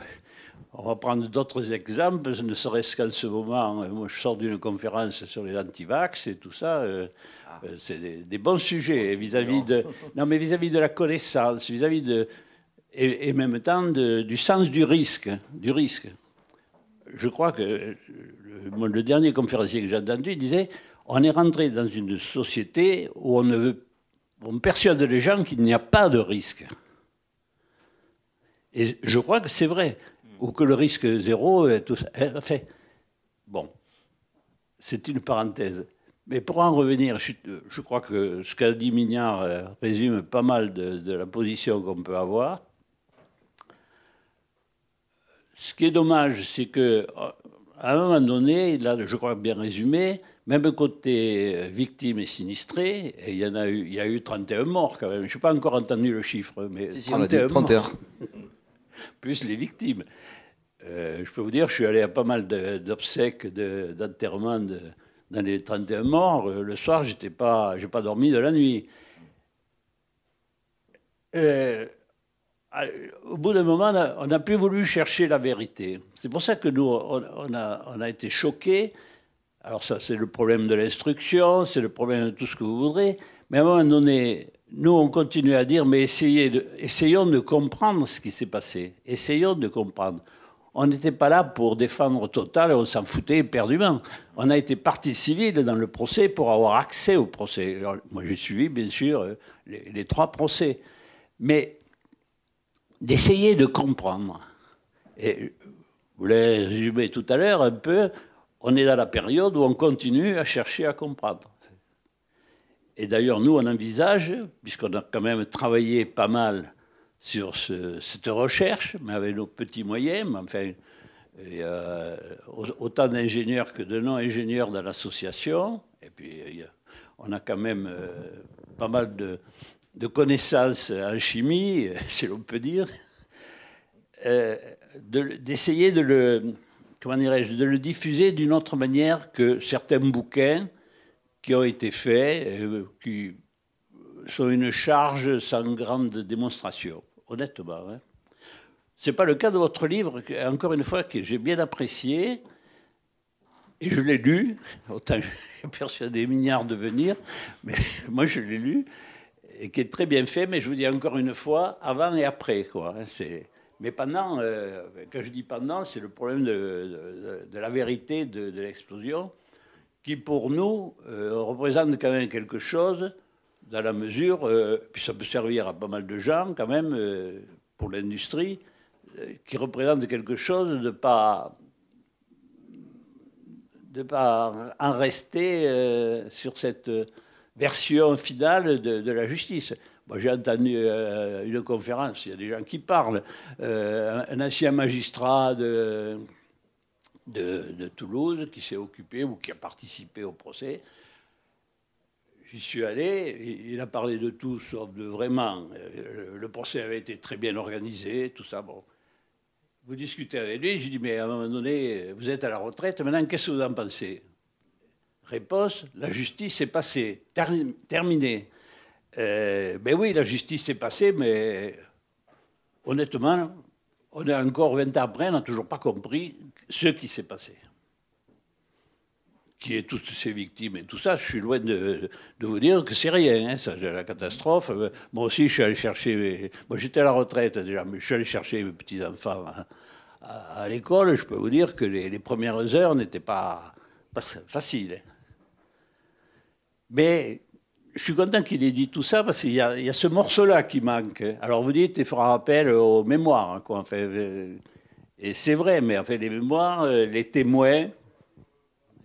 on va prendre d'autres exemples, ne serait-ce qu'en ce moment, hein. moi je sors d'une conférence sur les antivax et tout ça. Euh, ah. euh, c'est des, bons sujets vis-à-vis de, non mais vis-à-vis de la connaissance, vis-à-vis de, et, et, même temps du sens du risque, du risque je crois que le, dernier conférencier que j'ai entendu disait on est rentré dans une société où on, ne veut, on persuade les gens qu'il n'y a pas de risque. Et je crois que c'est vrai, ou que le risque zéro est tout ça. Enfin, bon, c'est une parenthèse. Mais pour en revenir, je, crois que ce qu'a dit Mignard euh, résume pas mal de la position qu'on peut avoir. Ce qui est dommage, c'est que à un moment donné, là, je crois bien résumé, même côté euh, victimes et sinistrés, et il y en a eu, il y a eu 31 morts quand même. Je n'ai pas encore entendu le chiffre, mais 31, morts. Plus les victimes. Euh, je peux vous dire, je suis allé à pas mal d'obsèques, d'enterrements dans les 31 morts. Euh, le soir, je n'ai pas, pas dormi de la nuit. Au bout d'un moment, on n'a plus voulu chercher la vérité. C'est pour ça que nous, on, a, été choqués. Alors ça, c'est le problème de l'instruction, c'est le problème de tout ce que vous voudrez. Mais à un moment donné, nous, on continue à dire, mais essayons de comprendre ce qui s'est passé. Essayons de comprendre. On n'était pas là pour défendre Total, on s'en foutait éperdument. On a été partie civile dans le procès pour avoir accès au procès. moi, j'ai suivi, bien sûr, les, les trois procès. Mais d'essayer de comprendre. Et vous l'avez résumé tout à l'heure un peu, on est dans la période où on continue à chercher à comprendre. Et d'ailleurs, nous, on envisage, puisqu'on a quand même travaillé pas mal sur cette recherche, mais avec nos petits moyens, enfin, il y a autant d'ingénieurs que de non-ingénieurs dans l'association, et puis on a quand même euh, pas mal de, de connaissances en chimie, si l'on peut dire, euh, d'essayer de, le, comment de le diffuser d'une autre manière que certains bouquins qui ont été faits, euh, qui sont une charge sans grande démonstration, honnêtement. Hein. Ce n'est pas le cas de votre livre, encore une fois, que j'ai bien apprécié, et je l'ai lu, autant j'ai persuadé Mignard de venir, mais moi je l'ai lu, et qui est très bien fait, mais je vous dis encore une fois, avant et après. Quoi. Hein, mais pendant, euh, quand je dis pendant, c'est le problème de, la vérité de, l'explosion, qui pour nous euh, représente quand même quelque chose, dans la mesure, euh, puis ça peut servir à pas mal de gens quand même, pour l'industrie, qui représente quelque chose de pas de pas en rester sur cette version finale de, la justice. Moi, j'ai entendu euh, une conférence, il y a des gens qui parlent. Euh, un ancien magistrat de, Toulouse qui s'est occupé ou qui a participé au procès. J'y suis allé, il a parlé de tout, sauf de vraiment. Euh, le procès avait été très bien organisé, tout ça. Bon. Vous discutez avec lui, je dis, mais à un moment donné, vous êtes à la retraite, maintenant, qu'est-ce que vous en pensez? Réponse, la justice est passée, terminée. Euh, ben oui, la justice est passée, mais honnêtement, on est encore 20 ans après, on n'a toujours pas compris ce qui s'est passé. Qui est toutes ces victimes et tout ça, je suis loin de, vous dire que c'est rien, hein, ça, la catastrophe. Moi aussi, je suis allé chercher. Moi, j'étais à la retraite déjà, mais je suis allé chercher mes petits-enfants à, l'école. Je peux vous dire que les, premières heures n'étaient pas, pas faciles. Hein. Mais je suis content qu'il ait dit tout ça parce qu'il y, a ce morceau-là qui manque. Alors vous dites, il fera rappel aux mémoires. Quoi, euh, et c'est vrai, mais en les mémoires, euh, les témoins,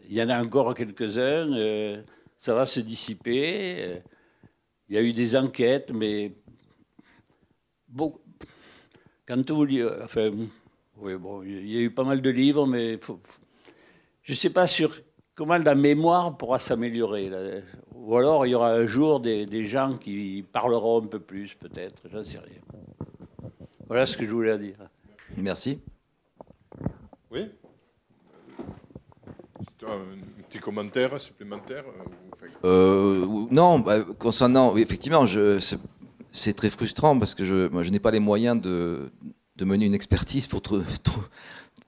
il y en a encore quelques-uns. Euh, ça va se dissiper. Il y a eu des enquêtes, mais bon, quand vous enfin, oui, bon, il y a eu pas mal de livres, mais je ne sais pas sur comment la mémoire pourra s'améliorer. Ou alors il y aura un jour des, des gens qui parleront un peu plus, peut-être, j'en sais rien. Voilà ce que je voulais dire. Merci. Oui un petit commentaire supplémentaire euh, Non, bah, concernant, effectivement, c'est très frustrant parce que je, je n'ai pas les moyens de, de, mener une expertise pour,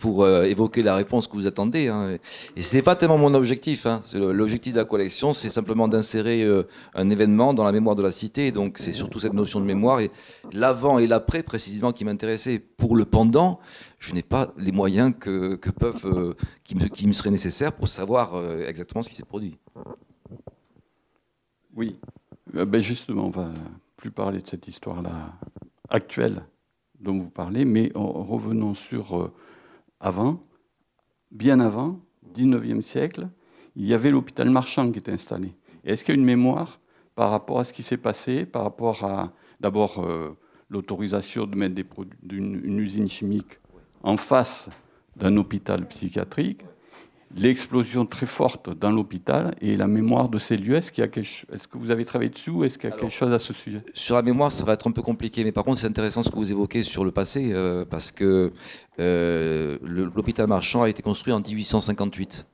pour euh, évoquer la réponse que vous attendez. Hein. Et ce n'est pas tellement mon objectif. Hein. L'objectif de la collection, c'est simplement d'insérer euh, un événement dans la mémoire de la cité. Donc c'est surtout cette notion de mémoire. Et l'avant et l'après, précisément, qui m'intéressait. Pour le pendant, je n'ai pas les moyens que, peuvent, euh, qui, me, seraient nécessaires pour savoir exactement ce qui s'est produit. Oui, ben justement, on va plus parler de cette histoire-là actuelle dont vous parlez, mais revenons sur avant, bien avant, 19e siècle, il y avait l'hôpital marchand qui était installé. Est-ce qu'il y a une mémoire par rapport à ce qui s'est passé, par rapport à d'abord euh, l'autorisation de mettre des une usine chimique en face d'un hôpital psychiatrique l'explosion très forte dans l'hôpital et la mémoire de ces lieux. Est-ce, qu'il y a quelque... Est-ce que vous avez travaillé dessus Est-ce qu'il y a quelque chose à ce sujet? Sur la mémoire, ça va être un peu compliqué, mais par contre, c'est intéressant ce que vous évoquez sur le passé, euh, parce que euh, l'hôpital marchand a été construit en 1858.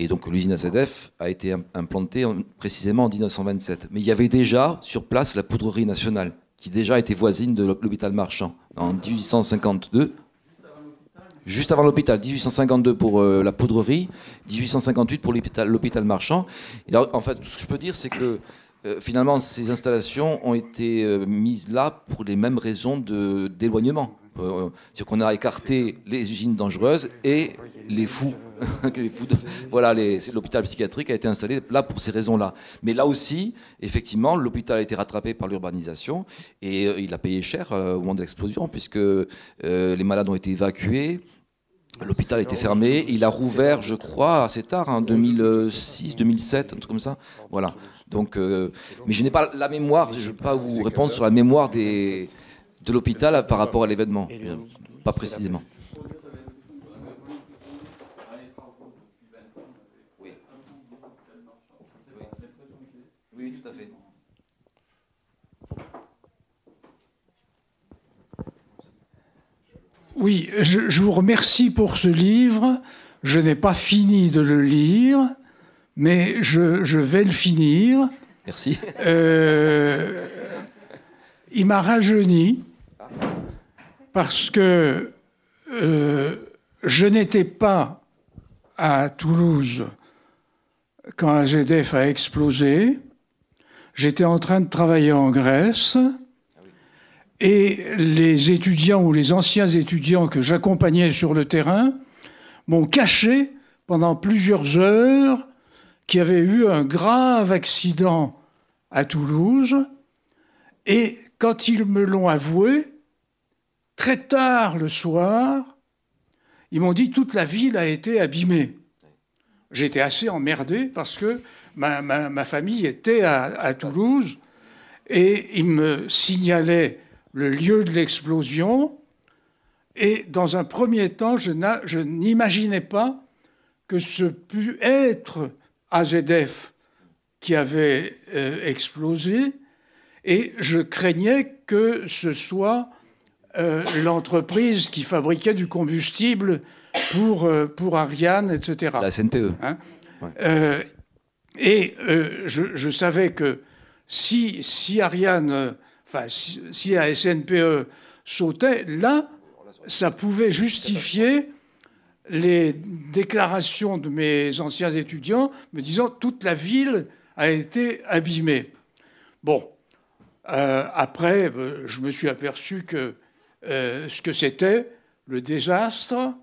Et donc l'usine ACDF a été implantée précisément en 1927. Mais il y avait déjà sur place la poudrerie nationale, qui déjà était voisine de l'hôpital marchand en 1852 juste avant l'hôpital, 1852 pour euh, la poudrerie, 1858 pour l'hôpital marchand. Et en fait, tout ce que je peux dire, c'est que euh, finalement, ces installations ont été euh, mises là pour les mêmes raisons d'éloignement. C'est-à-dire qu'on a écarté les usines dangereuses et les fous. les fous voilà, l'hôpital psychiatrique a été installé là pour ces raisons-là. Mais là aussi, effectivement, l'hôpital a été rattrapé par l'urbanisation et il a payé cher au moment de l'explosion puisque les malades ont été évacués. L'hôpital était fermé. Il a rouvert, je crois, assez tard, en 2006, 2007, un truc comme ça. Voilà. Donc, euh, mais je n'ai pas la mémoire. Je ne peux pas vous répondre sur la mémoire des, de l'hôpital par rapport à l'événement. Pas précisément. Oui, je, vous remercie pour ce livre. Je n'ai pas fini de le lire, mais je, vais le finir. Merci. Euh, il m'a rajeuni parce que euh, je n'étais pas à Toulouse quand AZF a explosé. J'étais en train de travailler en Grèce. Et les étudiants ou les anciens étudiants que j'accompagnais sur le terrain m'ont caché pendant plusieurs heures qu'il y avait eu un grave accident à Toulouse. Et quand ils me l'ont avoué, très tard le soir, ils m'ont dit toute la ville a été abîmée. J'étais assez emmerdé parce que ma, famille était à, Toulouse et ils me signalaient le lieu de l'explosion. Et dans un premier temps, je n'imaginais pas que ce pût être AZF qui avait euh, explosé. Et je craignais que ce soit euh, l'entreprise qui fabriquait du combustible pour, euh, pour Ariane, etc. La SNPE. Hein et je, je, savais que si, si Ariane enfin, si, la SNPE sautait, là, ça pouvait justifier les déclarations de mes anciens étudiants me disant toute la ville a été abîmée. Bon, euh, après, euh, je me suis aperçu que euh, ce que c'était, le désastre,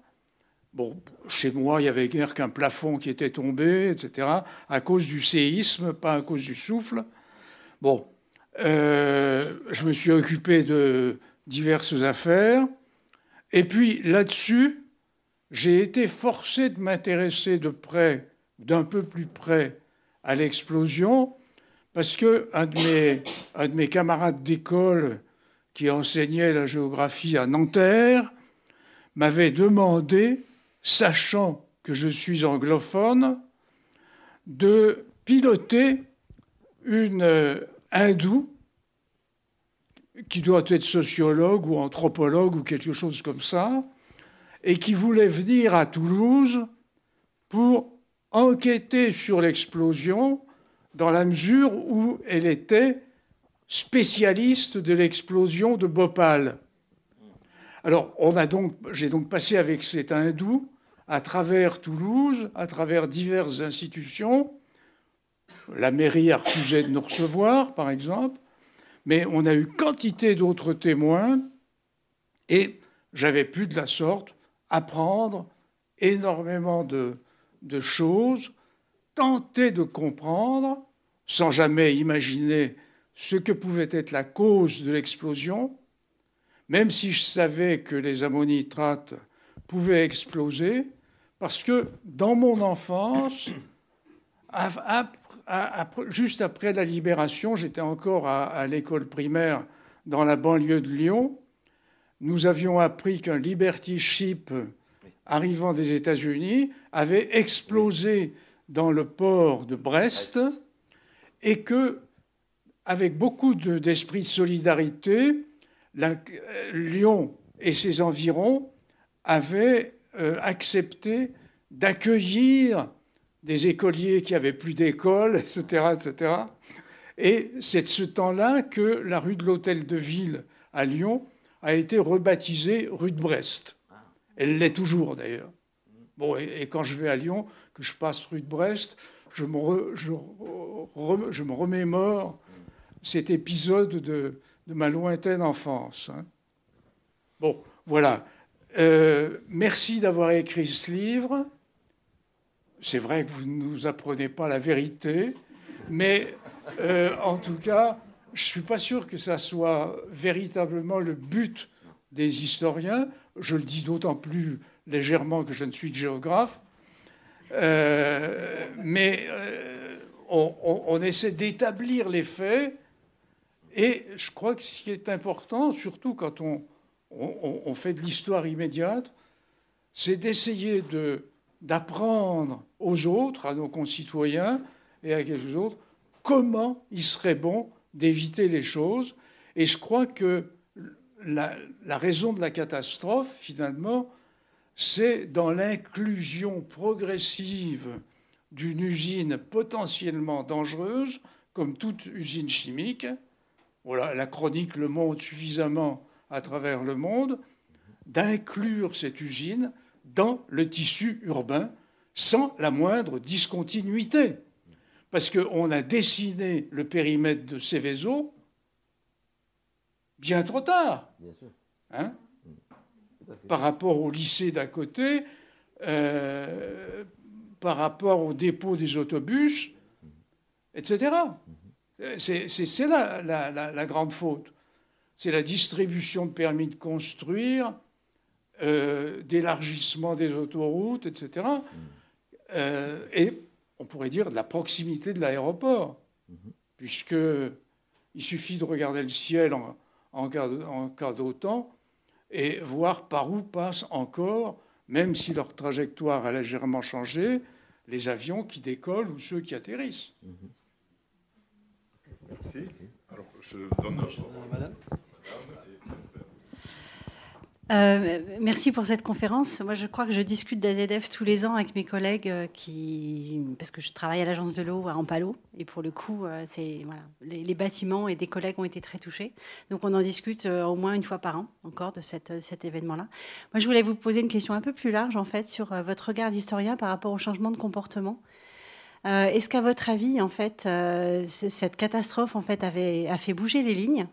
bon, chez moi, il y avait guère qu'un plafond qui était tombé, etc., à cause du séisme, pas à cause du souffle. Bon, euh, je me suis occupé de diverses affaires. Et puis là-dessus, j'ai été forcé de m'intéresser de près d'un peu plus près à l'explosion, parce que un de mes, un de mes camarades d'école qui enseignait la géographie à Nanterre m'avait demandé, sachant que je suis anglophone, de piloter une euh, hindoue qui doit être sociologue ou anthropologue ou quelque chose comme ça, et qui voulait venir à Toulouse pour enquêter sur l'explosion dans la mesure où elle était spécialiste de l'explosion de Bhopal. Alors, on a donc, j'ai donc passé avec cet hindou à travers Toulouse, à travers diverses institutions. La mairie a refusé de nous recevoir, par exemple, mais on a eu quantité d'autres témoins et j'avais pu de la sorte apprendre énormément de, de choses, tenter de comprendre, sans jamais imaginer ce que pouvait être la cause de l'explosion, même si je savais que les ammonitrates pouvaient exploser, parce que dans mon enfance, juste après la libération, j'étais encore à, l'école primaire dans la banlieue de Lyon, nous avions appris qu'un Liberty Ship arrivant des États-Unis avait explosé dans le port de Brest. et que, avec beaucoup d'esprit de, solidarité, Lyon et ses environs avaient euh, accepté d'accueillir des écoliers qui avaient plus d'école, etc., etc. Et c'est de ce temps-là que la rue de l'Hôtel de Ville à Lyon a été rebaptisée rue de Brest. Elle l'est toujours d'ailleurs. Bon, et, quand je vais à Lyon, que je passe rue de Brest, je me remémore cet épisode de, ma lointaine enfance. Hein. Bon, voilà. Euh, merci d'avoir écrit ce livre. C'est vrai que vous ne nous apprenez pas la vérité, mais euh, en tout cas, je ne suis pas sûr que ça soit véritablement le but des historiens. Je le dis d'autant plus légèrement que je ne suis géographe. Euh, mais on, essaie d'établir les faits et je crois que ce qui est important, surtout quand on, fait de l'histoire immédiate, c'est d'essayer d'apprendre aux autres, à nos concitoyens et à quelques autres, comment il serait bon d'éviter les choses. Et je crois que la raison de la catastrophe, finalement, c'est dans l'inclusion progressive d'une usine potentiellement dangereuse, comme toute usine chimique, voilà, la chronique le montre suffisamment à travers le monde, d'inclure cette usine dans le tissu urbain sans la moindre discontinuité. Parce qu'on a dessiné le périmètre de Céveso bien trop tard. Hein, par rapport au lycée d'à côté, euh, par rapport au dépôt des autobus, etc. C'est là la, grande faute. C'est la distribution de permis de construire, euh, d'élargissement des autoroutes, etc. Euh, et on pourrait dire de la proximité de l'aéroport, puisque il suffit de regarder le ciel en, en cas d'autant et voir par où passent encore, même si leur trajectoire a légèrement changé, les avions qui décollent ou ceux qui atterrissent. Merci. Alors, je donne Madame. Euh, merci pour cette conférence. Moi, je crois que je discute d'AZF tous les ans avec mes collègues euh, qui, parce que je travaille à l'agence de l'eau à Ampalo, et pour le coup, euh, c'est voilà, les, bâtiments et des collègues ont été très touchés. Donc, on en discute au moins une fois par an encore de cette, cet événement-là. Moi, je voulais vous poser une question un peu plus large en fait sur votre regard d'historien par rapport au changement de comportement. Est-ce qu'à votre avis, en fait, cette catastrophe en fait a fait bouger les lignes?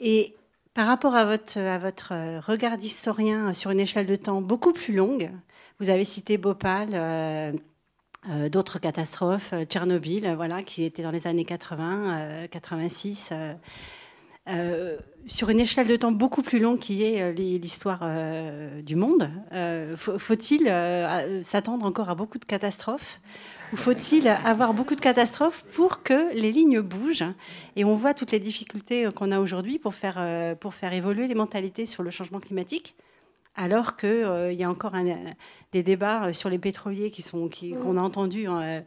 Et par rapport à votre, euh, regard d'historien sur une échelle de temps beaucoup plus longue, vous avez cité Bhopal, euh, euh, d'autres catastrophes, Tchernobyl, voilà, qui était dans les années 80, 86. sur une échelle de temps beaucoup plus longue qui est l'histoire du monde, faut-il s'attendre encore à beaucoup de catastrophes? Faut-il avoir beaucoup de catastrophes pour que les lignes bougent Et on voit toutes les difficultés qu'on a aujourd'hui pour faire, pour faire évoluer les mentalités sur le changement climatique alors qu'il euh, y a encore des débats euh, sur les pétroliers qu'on a entendus hein,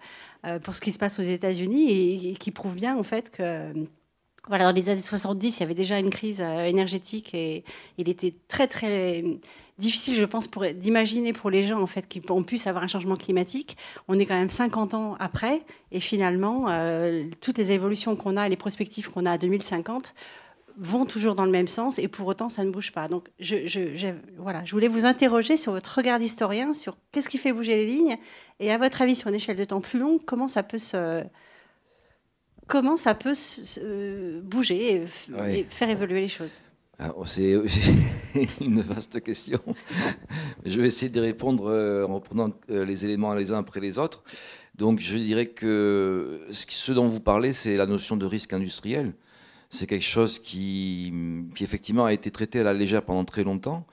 euh, pour ce qui se passe aux États-Unis et, qui prouvent bien en fait que voilà, dans les années 70, il y avait déjà une crise énergétique et il était très très difficile, je pense, d'imaginer pour les gens en fait qu'on puisse avoir un changement climatique. On est quand même 50 ans après et finalement, toutes les évolutions qu'on a, les perspectives qu'on a à 2050 vont toujours dans le même sens et pour autant ça ne bouge pas. Donc je, voilà, je voulais vous interroger sur votre regard d'historien, sur qu'est-ce qui fait bouger les lignes et à votre avis sur une échelle de temps plus longue, comment ça peut se comment ça peut se, bouger et, faire évoluer les choses? C'est une vaste question. Je vais essayer de répondre euh, en reprenant euh, les éléments les uns après les autres. Donc je dirais que ce dont vous parlez, c'est la notion de risque industriel c'est quelque chose qui, effectivement a été traité à la légère pendant très longtemps.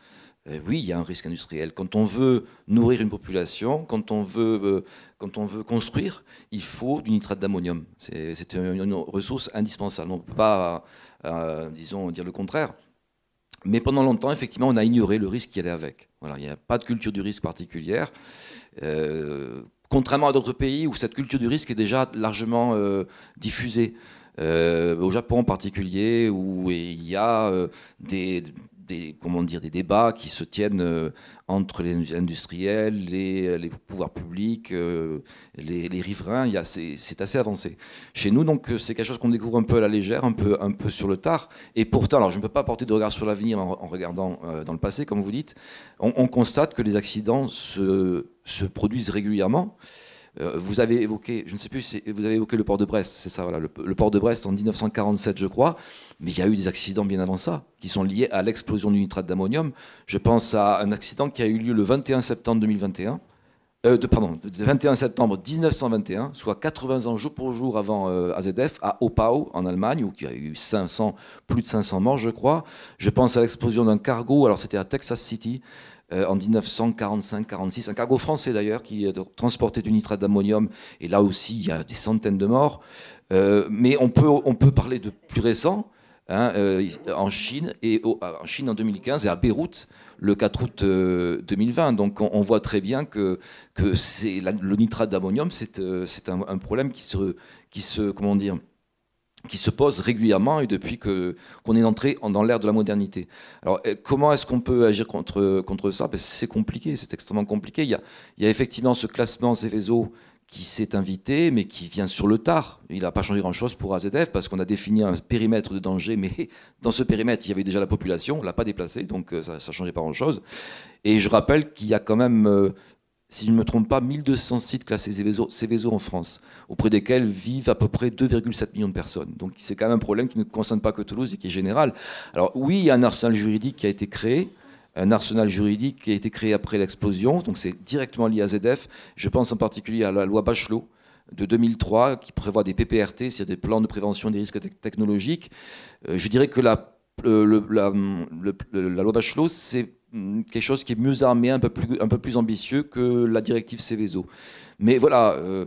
Euh, oui, il y a un risque industriel. Quand on veut nourrir une population, quand on veut, quand on veut construire, il faut du nitrate d'ammonium. C'est une, ressource indispensable. On ne peut pas, disons, dire le contraire. Mais pendant longtemps, effectivement, on a ignoré le risque qui allait avec. Voilà, il n'y a pas de culture du risque particulière. contrairement à d'autres pays où cette culture du risque est déjà largement diffusée. Euh, au Japon en particulier, où il y a euh, des, comment dire, des débats qui se tiennent euh, entre les industriels, les, pouvoirs publics, les, riverains. C'est assez avancé. Chez nous, donc, c'est quelque chose qu'on découvre un peu à la légère, un peu, un peu sur le tard. Et pourtant, alors je ne peux pas porter de regard sur l'avenir en, regardant dans le passé, comme vous dites. On, constate que les accidents se, se produisent régulièrement. Euh, vous avez évoqué, je ne sais plus, vous avez évoqué le port de Brest, c'est ça, le, port de Brest en 1947, je crois, mais il y a eu des accidents bien avant ça, qui sont liés à l'explosion du nitrate d'ammonium. Je pense à un accident qui a eu lieu le 21 septembre 2021, euh, pardon, le 21 septembre 1921, soit 80 ans jour pour jour avant euh, AZF, à Opau, en Allemagne, où il y a eu 500, plus de 500 morts, je crois. Je pense à l'explosion d'un cargo, alors c'était à Texas City, euh, en 1945-46, un cargo français d'ailleurs qui transportait du nitrate d'ammonium, et là aussi il y a des centaines de morts. Euh, mais on peut, on peut parler de plus récent, hein, euh, en Chine, et en Chine en 2015, et à Beyrouth le 4 août 2020. Donc on, voit très bien que, que le nitrate d'ammonium, c'est un, un, problème qui se, qui se, comment dire, qui se pose régulièrement et depuis que qu'on est entré dans l'ère de la modernité. Alors euh, comment est-ce qu'on peut agir contre contre ça? Ben, C'est compliqué, c'est extrêmement compliqué. Il y, a, il y a effectivement ce classement Céveso qui s'est invité, mais qui vient sur le tard. Il n'a pas changé grand-chose pour AZF parce qu'on a défini un périmètre de danger, mais dans ce périmètre, il y avait déjà la population, on l'a pas déplacé, donc euh, ça ne changeait pas grand-chose. Et je rappelle qu'il y a quand même euh, si je ne me trompe pas, 1200 sites classés Céveso en France, auprès desquels vivent à peu près 2,7 millions de personnes. Donc c'est quand même un problème qui ne concerne pas que Toulouse et qui est général. Alors oui, il y a un arsenal juridique qui a été créé, un arsenal juridique qui a été créé après l'explosion, donc c'est directement lié à ZF. Je pense en particulier à la loi Bachelot de 2003 qui prévoit des PPRT, c'est-à-dire des plans de prévention des risques technologiques. Euh, je dirais que la, loi Bachelot, c'est quelque chose qui est mieux armé, un peu plus, ambitieux que la directive Céveso. Mais voilà, euh,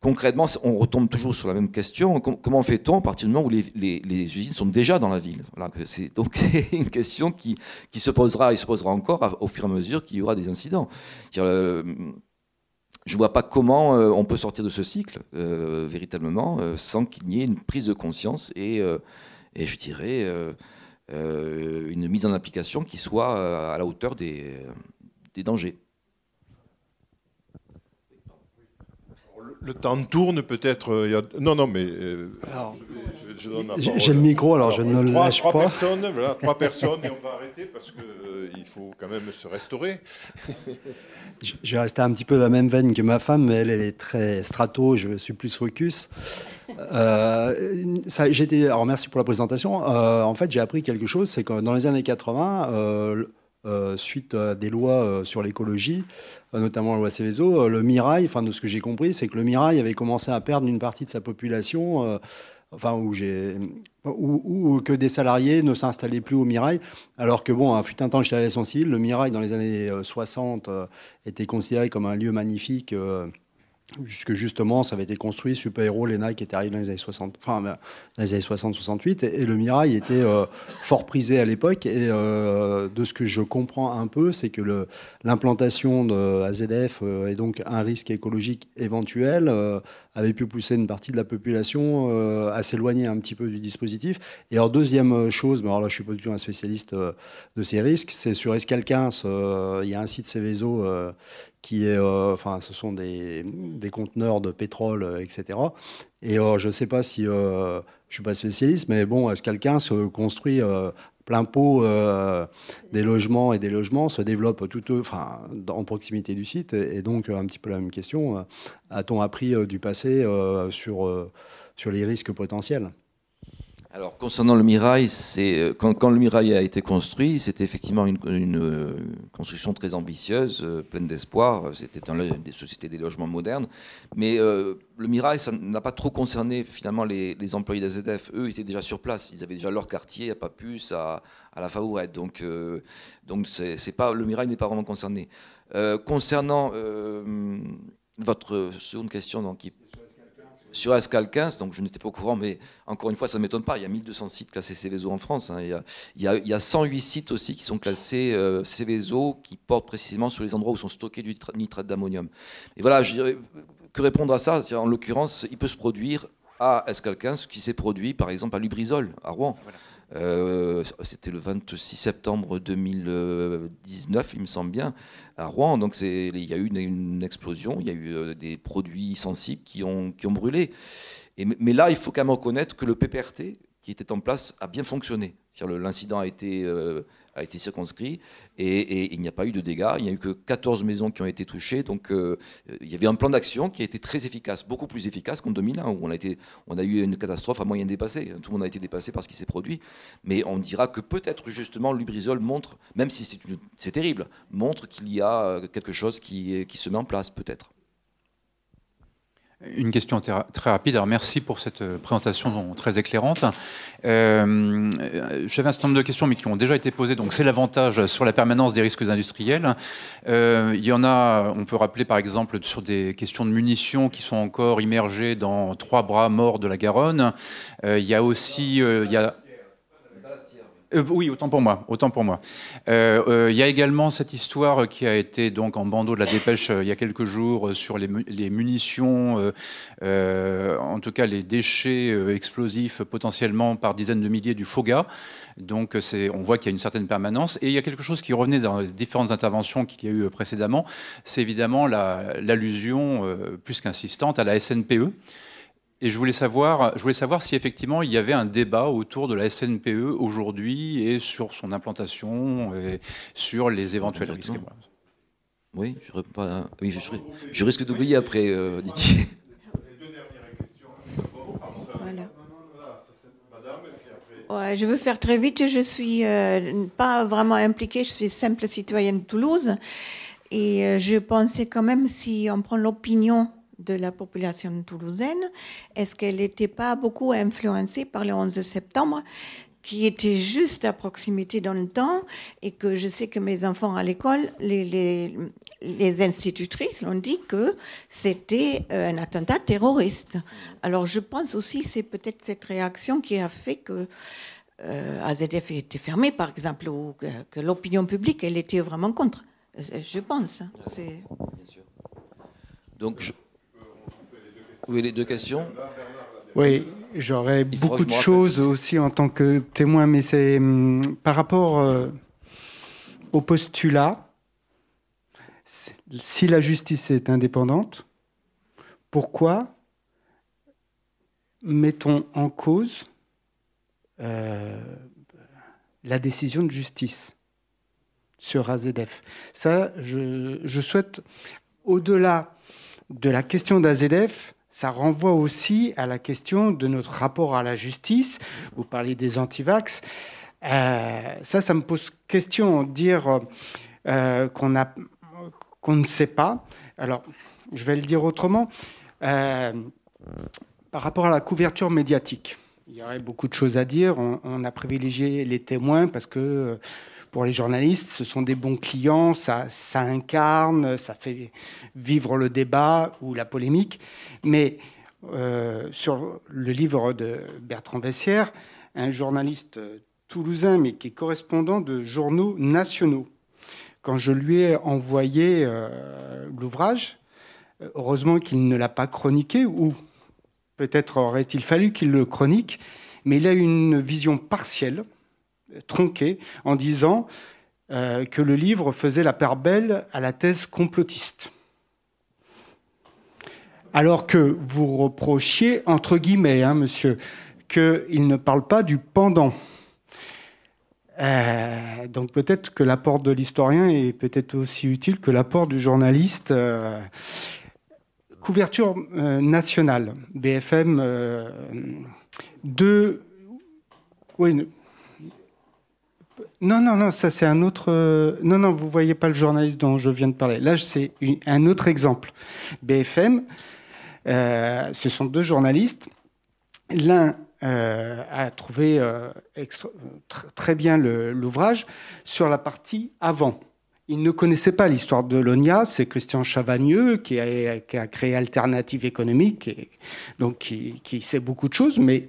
concrètement, on retombe toujours sur la même question. comment fait-on à partir du moment où les, usines sont déjà dans la ville? C'est donc une question qui, se posera et se posera encore au fur et à mesure qu'il y aura des incidents. Euh, je ne vois pas comment euh, on peut sortir de ce cycle véritablement sans qu'il n'y ait une prise de conscience et, je dirais une mise en application qui soit euh, à la hauteur des, des dangers. Le temps tourne peut-être. Euh, non, non, mais. J'ai le micro, alors, je ne le lâche trois pas. Personnes, voilà, trois personnes, et on va arrêter parce qu'il faut quand même se restaurer. je vais rester un petit peu dans la même veine que ma femme, mais elle, elle est très strato, je suis plus focus. Euh, ça, alors merci pour la présentation. Euh, en fait, j'ai appris quelque chose, c'est que dans les années 80, euh, suite à des lois sur l'écologie, notamment la loi Céveso, le Mirail, enfin de ce que j'ai compris, c'est que le Mirail avait commencé à perdre une partie de sa population enfin où j'ai ou, que des salariés ne s'installaient plus au Mirail, alors que bon, fut un temps j'étais à l'essentiel, le Mirail dans les années 60 était considéré comme un lieu magnifique puisque justement, ça avait été construit, Super Héros, les Nike étaient arrivés dans les années 60, enfin, dans les années 60-68, et, le Mirail était euh, fort prisé à l'époque. Et euh, de ce que je comprends un peu, c'est que l'implantation de AZF euh, est donc un risque écologique éventuel, avait pu pousser une partie de la population à s'éloigner un petit peu du dispositif. Et alors, deuxième chose, mais alors là, je suis pas du tout un spécialiste de ces risques, c'est sur Escalquins, il y a un site Céveso qui est, euh, enfin, ce sont des, des, conteneurs de pétrole, euh, etc. Et euh, je ne sais pas si, je ne suis pas spécialiste, mais bon, est-ce quelqu'un se construit plein pot des logements et des logements se développent tout, en proximité du site? Et, donc, un petit peu la même question, a-t-on appris du passé sur, sur les risques potentiels? Alors concernant le Mirail, euh, quand, le Mirail a été construit, c'était effectivement une, euh, construction très ambitieuse, euh, pleine d'espoir. C'était dans des sociétés des logements modernes, mais le Mirail, ça n'a pas trop concerné finalement les, employés d'AZF. Eux étaient déjà sur place, ils avaient déjà leur quartier à Papus, à, à la Faourette. Donc, donc c'est pas le Mirail n'est pas vraiment concerné. concernant votre seconde question, donc, qui sur Ascal 15, donc je n'étais pas au courant, mais encore une fois, ça ne m'étonne pas. Il y a 1200 sites classés Céveso en France. Hein. Il, y a, 108 sites aussi qui sont classés euh, Céveso, qui portent précisément sur les endroits où sont stockés du nitrate d'ammonium. Et voilà, je dirais, que répondre à ça? En l'occurrence, il peut se produire à Escal 15 ce qui s'est produit par exemple à Lubrizol, à Rouen. Euh, c'était le 26 septembre 2019, il me semble bien, à Rouen. Donc il y a eu une, explosion, il y a eu euh, des produits sensibles qui ont, brûlé. Mais là, il faut quand même reconnaître que le PPRT qui était en place a bien fonctionné. L'incident a été euh, a été circonscrit et, il n'y a pas eu de dégâts. Il n'y a eu que 14 maisons qui ont été touchées. Donc euh, il y avait un plan d'action qui a été très efficace, beaucoup plus efficace qu'en 2001 où on a, on a eu une catastrophe à moyen dépassé. Tout le monde a été dépassé par ce qui s'est produit. Mais on dira que peut-être justement Lubrizol montre, même si c'est terrible, montre qu'il y a euh, quelque chose qui se met en place peut-être. Une question très rapide. Alors merci pour cette euh, présentation très éclairante. Euh, J'avais un certain nombre de questions, mais qui ont déjà été posées. Donc c'est l'avantage sur la permanence des risques industriels. Euh, il y en a, on peut rappeler par exemple sur des questions de munitions qui sont encore immergées dans trois bras morts de la Garonne. Euh, il y a aussi, il y a euh, oui, autant pour moi. Autant pour moi. Euh, euh, il y a également cette histoire qui a été donc en bandeau de la dépêche il y a quelques jours sur les, munitions, en tout cas les déchets explosifs potentiellement par dizaines de milliers du FOGA. Donc on voit qu'il y a une certaine permanence. Et il y a quelque chose qui revenait dans les différentes interventions qu'il y a eu précédemment, c'est évidemment l'allusion plus qu'insistante à la SNPE. Et je voulais, savoir, je voulais savoir si effectivement il y avait un débat autour de la SNPE aujourd'hui et sur son implantation et sur les éventuels risques. Oui, je, pas, oui, je, risque d'oublier après, euh, Didier. Ouais, je veux faire très vite. Je suis euh, pas vraiment impliquée. Je suis simple citoyenne de Toulouse. Et euh, je pensais quand même, si on prend l'opinion de la population toulousaine, est-ce qu'elle n'était pas beaucoup influencée par le 11 septembre qui était juste à proximité dans le temps et que je sais que mes enfants à l'école, les, les, institutrices l'ont dit que c'était euh, un attentat terroriste. Alors je pense aussi c'est peut-être cette réaction qui a fait que euh, AZF était fermé, par exemple, ou que, l'opinion publique, elle était vraiment contre. Euh, je pense. Hein. Bien sûr. Donc je, oui, les deux questions. Oui, j'aurais beaucoup de choses aussi en tant que témoin, mais c'est hum, par rapport euh, au postulat. Si la justice est indépendante, pourquoi mettons en cause euh, la décision de justice sur AZF Ça, je, je souhaite, au-delà de la question d'AZF, ça renvoie aussi à la question de notre rapport à la justice. Vous parlez des antivax. Euh, ça, ça me pose question. Dire euh, qu'on qu'on ne sait pas. Alors, je vais le dire autrement. Euh, par rapport à la couverture médiatique, il y aurait beaucoup de choses à dire. On, a privilégié les témoins parce que euh, pour les journalistes, ce sont des bons clients, ça, incarne, ça fait vivre le débat ou la polémique. Mais euh, sur le livre de Bertrand Bessière, un journaliste toulousain, mais qui est correspondant de journaux nationaux. Quand je lui ai envoyé euh, l'ouvrage, heureusement qu'il ne l'a pas chroniqué, ou peut-être aurait-il fallu qu'il le chronique, mais il a une vision partielle, tronquée, en disant euh, que le livre faisait la part belle à la thèse complotiste alors que vous reprochiez, entre guillemets, hein, monsieur, qu'il ne parle pas du pendant. Euh, donc peut-être que l'apport de l'historien est peut-être aussi utile que l'apport du journaliste. Euh, couverture nationale, BFM 2. Oui. Non, non, non, ça c'est un autre. Non, non, vous voyez pas le journaliste dont je viens de parler. Là, c'est un autre exemple. BFM, ce sont deux journalistes. L'un euh, a trouvé euh, très bien l'ouvrage sur la partie avant. Il ne connaissait pas l'histoire de l'ONIA, c'est Christian Chavagneux qui a, créé Alternative économique, et donc qui, sait beaucoup de choses, mais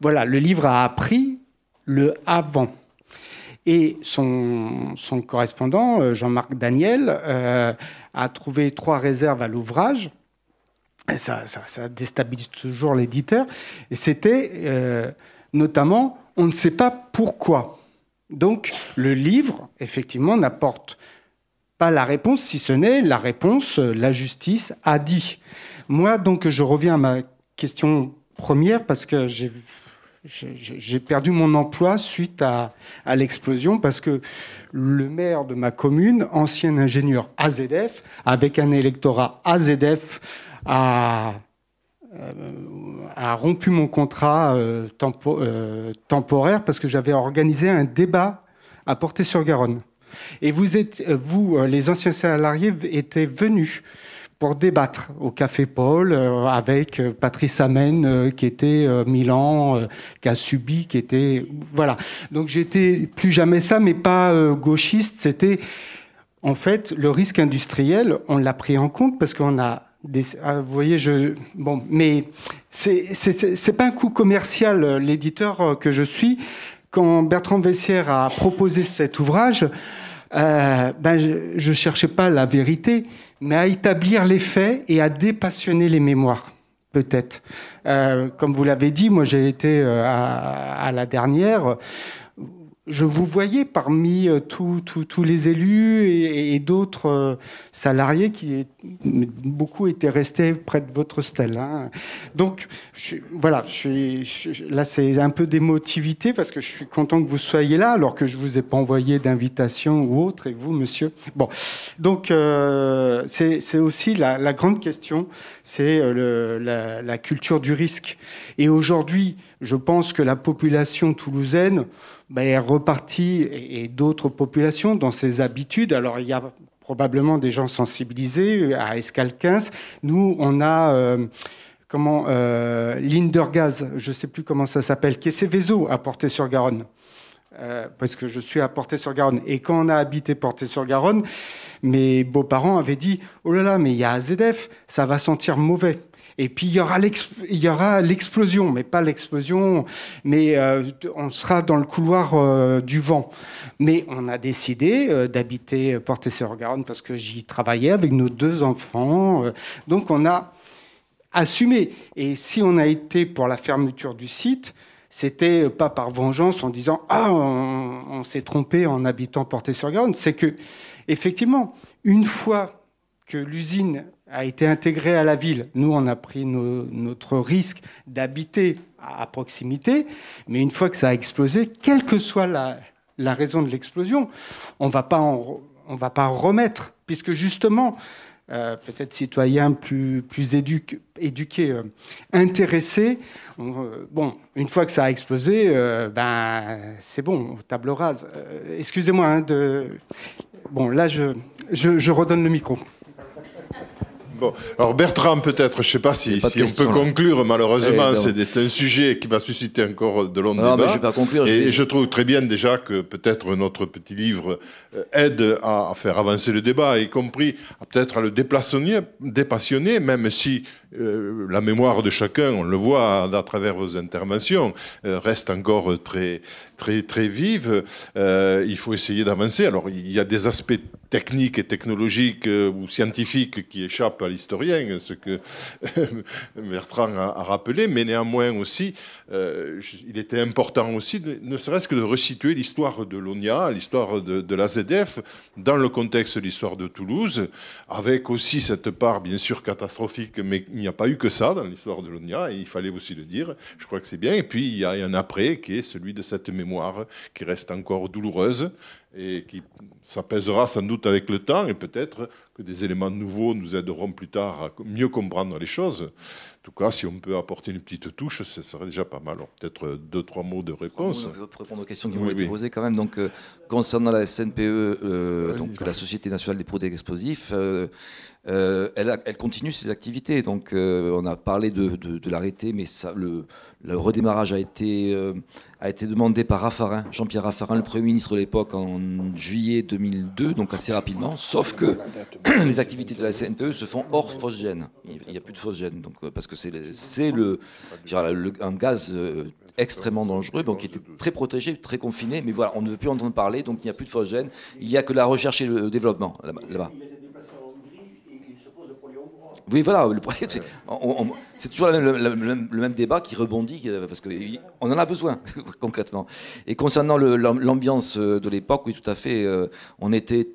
voilà, le livre a appris le avant. Et son, correspondant, euh, Jean-Marc Daniel, a trouvé trois réserves à l'ouvrage ça, déstabilise toujours l'éditeur. C'était euh, notamment, on ne sait pas pourquoi. Donc le livre, effectivement, n'apporte pas la réponse, si ce n'est la réponse, euh, la justice a dit. Moi, donc, je reviens à ma question première parce que j'ai j'ai perdu mon emploi suite à, l'explosion parce que le maire de ma commune, ancien ingénieur AZF, avec un électorat AZF, a, euh, a rompu mon contrat euh, euh, temporaire parce que j'avais organisé un débat à Portée-sur-Garonne. Et vous, êtes, vous, les anciens salariés, étaient venus pour débattre au Café Paul avec Patrice Amen qui était Milan, qui a subi, qui était voilà. Donc j'étais plus jamais ça, mais pas gauchiste. C'était en fait le risque industriel. On l'a pris en compte parce qu'on a ah, vous voyez, je, bon, mais c'est pas un coup commercial, euh, l'éditeur euh, que je suis. Quand Bertrand Vessière a proposé cet ouvrage, euh, ben, je ne cherchais pas la vérité, mais à établir les faits et à dépassionner les mémoires, peut-être. comme vous l'avez dit, moi j'ai été à, la dernière je vous voyais parmi euh, tous les élus et, d'autres euh, salariés qui beaucoup étaient restés près de votre stèle. Hein. Donc voilà, là c'est un peu d'émotivité parce que je suis content que vous soyez là alors que je vous ai pas envoyé d'invitation ou autre et vous monsieur. Bon, donc euh, c'est aussi la, grande question, c'est la, la culture du risque. Et aujourd'hui, je pense que la population toulousaine ben, est repartie, et, d'autres populations, dans ses habitudes. Alors, il y a probablement des gens sensibilisés à Escal 15. Nous, on a... Euh, comment euh, Lindergaz, je ne sais plus comment ça s'appelle, qui est Céveso à Portée-sur-Garonne. Euh, parce que je suis à Portée-sur-Garonne. Et quand on a habité Portée-sur-Garonne, mes beaux-parents avaient dit Oh là là, mais il y a AZF, ça va sentir mauvais. Et puis il y aura l'explosion, mais pas l'explosion, mais euh, on sera dans le couloir euh, du vent. Mais on a décidé euh, d'habiter Porte-sur-Garonne parce que j'y travaillais avec nos deux enfants. donc on a assumé. Et si on a été pour la fermeture du site, c'était pas par vengeance en disant ah on, s'est trompé en habitant Porte-sur-Garonne. C'est que effectivement, une fois que l'usine a été intégré à la ville. Nous, on a pris notre risque d'habiter à, proximité, mais une fois que ça a explosé, quelle que soit la, raison de l'explosion, on ne va pas remettre, puisque justement, euh, peut-être citoyens plus, éduqués, euh, intéressés. Euh, bon, une fois que ça a explosé, ben, c'est bon, table rase. Excusez-moi hein, de... Bon, là, je redonne le micro. Bon, alors Bertrand, peut-être, je ne sais pas si, si on peut conclure, malheureusement, eh, c'est un sujet qui va susciter encore de longs débats. je vais pas conclure. Et je, trouve très bien déjà que peut-être notre petit livre euh, aide à, faire avancer le débat, y compris peut-être à le dépassionner, même si euh, la mémoire de chacun, on le voit à, travers vos interventions, euh, reste encore très, très, très vive. Euh, il faut essayer d'avancer. Alors, il y a des aspects techniques et technologiques ou scientifiques qui échappent à l'historien, ce que Bertrand a, rappelé, mais néanmoins aussi, il était important aussi, ne serait-ce que de resituer l'histoire de l'ONIA, l'histoire de, de la ZF, dans le contexte de l'histoire de Toulouse, avec aussi cette part, bien sûr, catastrophique, mais il n'y a pas eu que ça dans l'histoire de l'ONIA, et il fallait aussi le dire, je crois que c'est bien. Et puis il y a un après qui est celui de cette mémoire qui reste encore douloureuse et qui s'apaisera sans doute avec le temps, et peut-être que des éléments nouveaux nous aideront plus tard à mieux comprendre les choses. En tout cas, si on peut apporter une petite touche, ce serait déjà pas mal. Peut-être deux, trois mots de réponse. Pour répondre aux questions qui m'ont été posées quand même. Donc, euh, concernant la SNPE, euh, donc la Société nationale des produits explosifs, euh, euh, elle, continue ses activités. Donc, euh, on a parlé de, l'arrêter, mais ça, le, redémarrage a été, euh, a été demandé par Raffarin, Jean-Pierre Raffarin, le Premier ministre de l'époque, en juillet 2002, donc assez rapidement. Sauf que les activités de la CNPE se font hors phosgène. Il n'y a plus de phosgène, donc, parce que c'est un gaz extrêmement dangereux, donc qui était très protégé, très confiné, mais voilà, on ne veut plus entendre parler, donc il n'y a plus de phosgène. Il n'y a que la recherche et le développement là-bas. Oui, voilà, c'est toujours le, même débat qui rebondit, euh, parce qu'on en a besoin, concrètement. Et concernant l'ambiance euh, de l'époque, oui, tout à fait, euh, on était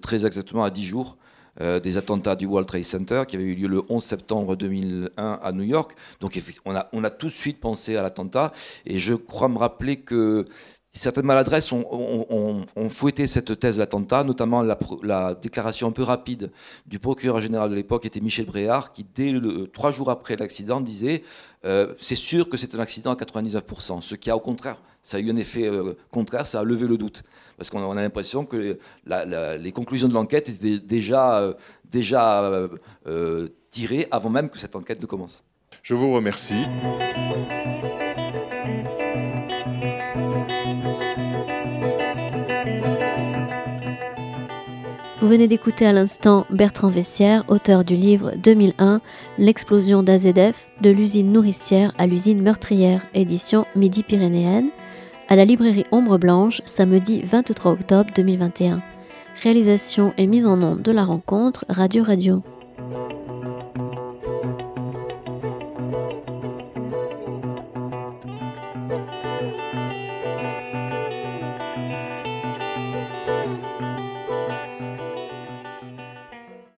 très exactement à 10 jours des attentats du World Trade Center qui avait eu lieu le 11 septembre 2001 à New York. Donc on a, on a tout de suite pensé à l'attentat, et je crois me rappeler que Certaines maladresses ont, fouetté cette thèse d'attentat, notamment la, déclaration un peu rapide du procureur général de l'époque était Michel Bréard, qui dès le, trois jours après l'accident disait euh, c'est sûr que c'est un accident à 99%, ce qui a au contraire, ça a eu un effet euh, contraire, ça a levé le doute, parce qu'on a l'impression que les conclusions de l'enquête étaient déjà, euh, déjà tirées avant même que cette enquête ne commence. Je vous remercie. Vous venez d'écouter à l'instant Bertrand Vessière, auteur du livre 2001 L'explosion d'AZF, de l'usine nourricière à l'usine meurtrière, édition Midi-Pyrénéenne, à la librairie Ombre Blanche, samedi 23 octobre 2021. Réalisation et mise en onde de la rencontre Radio Radio.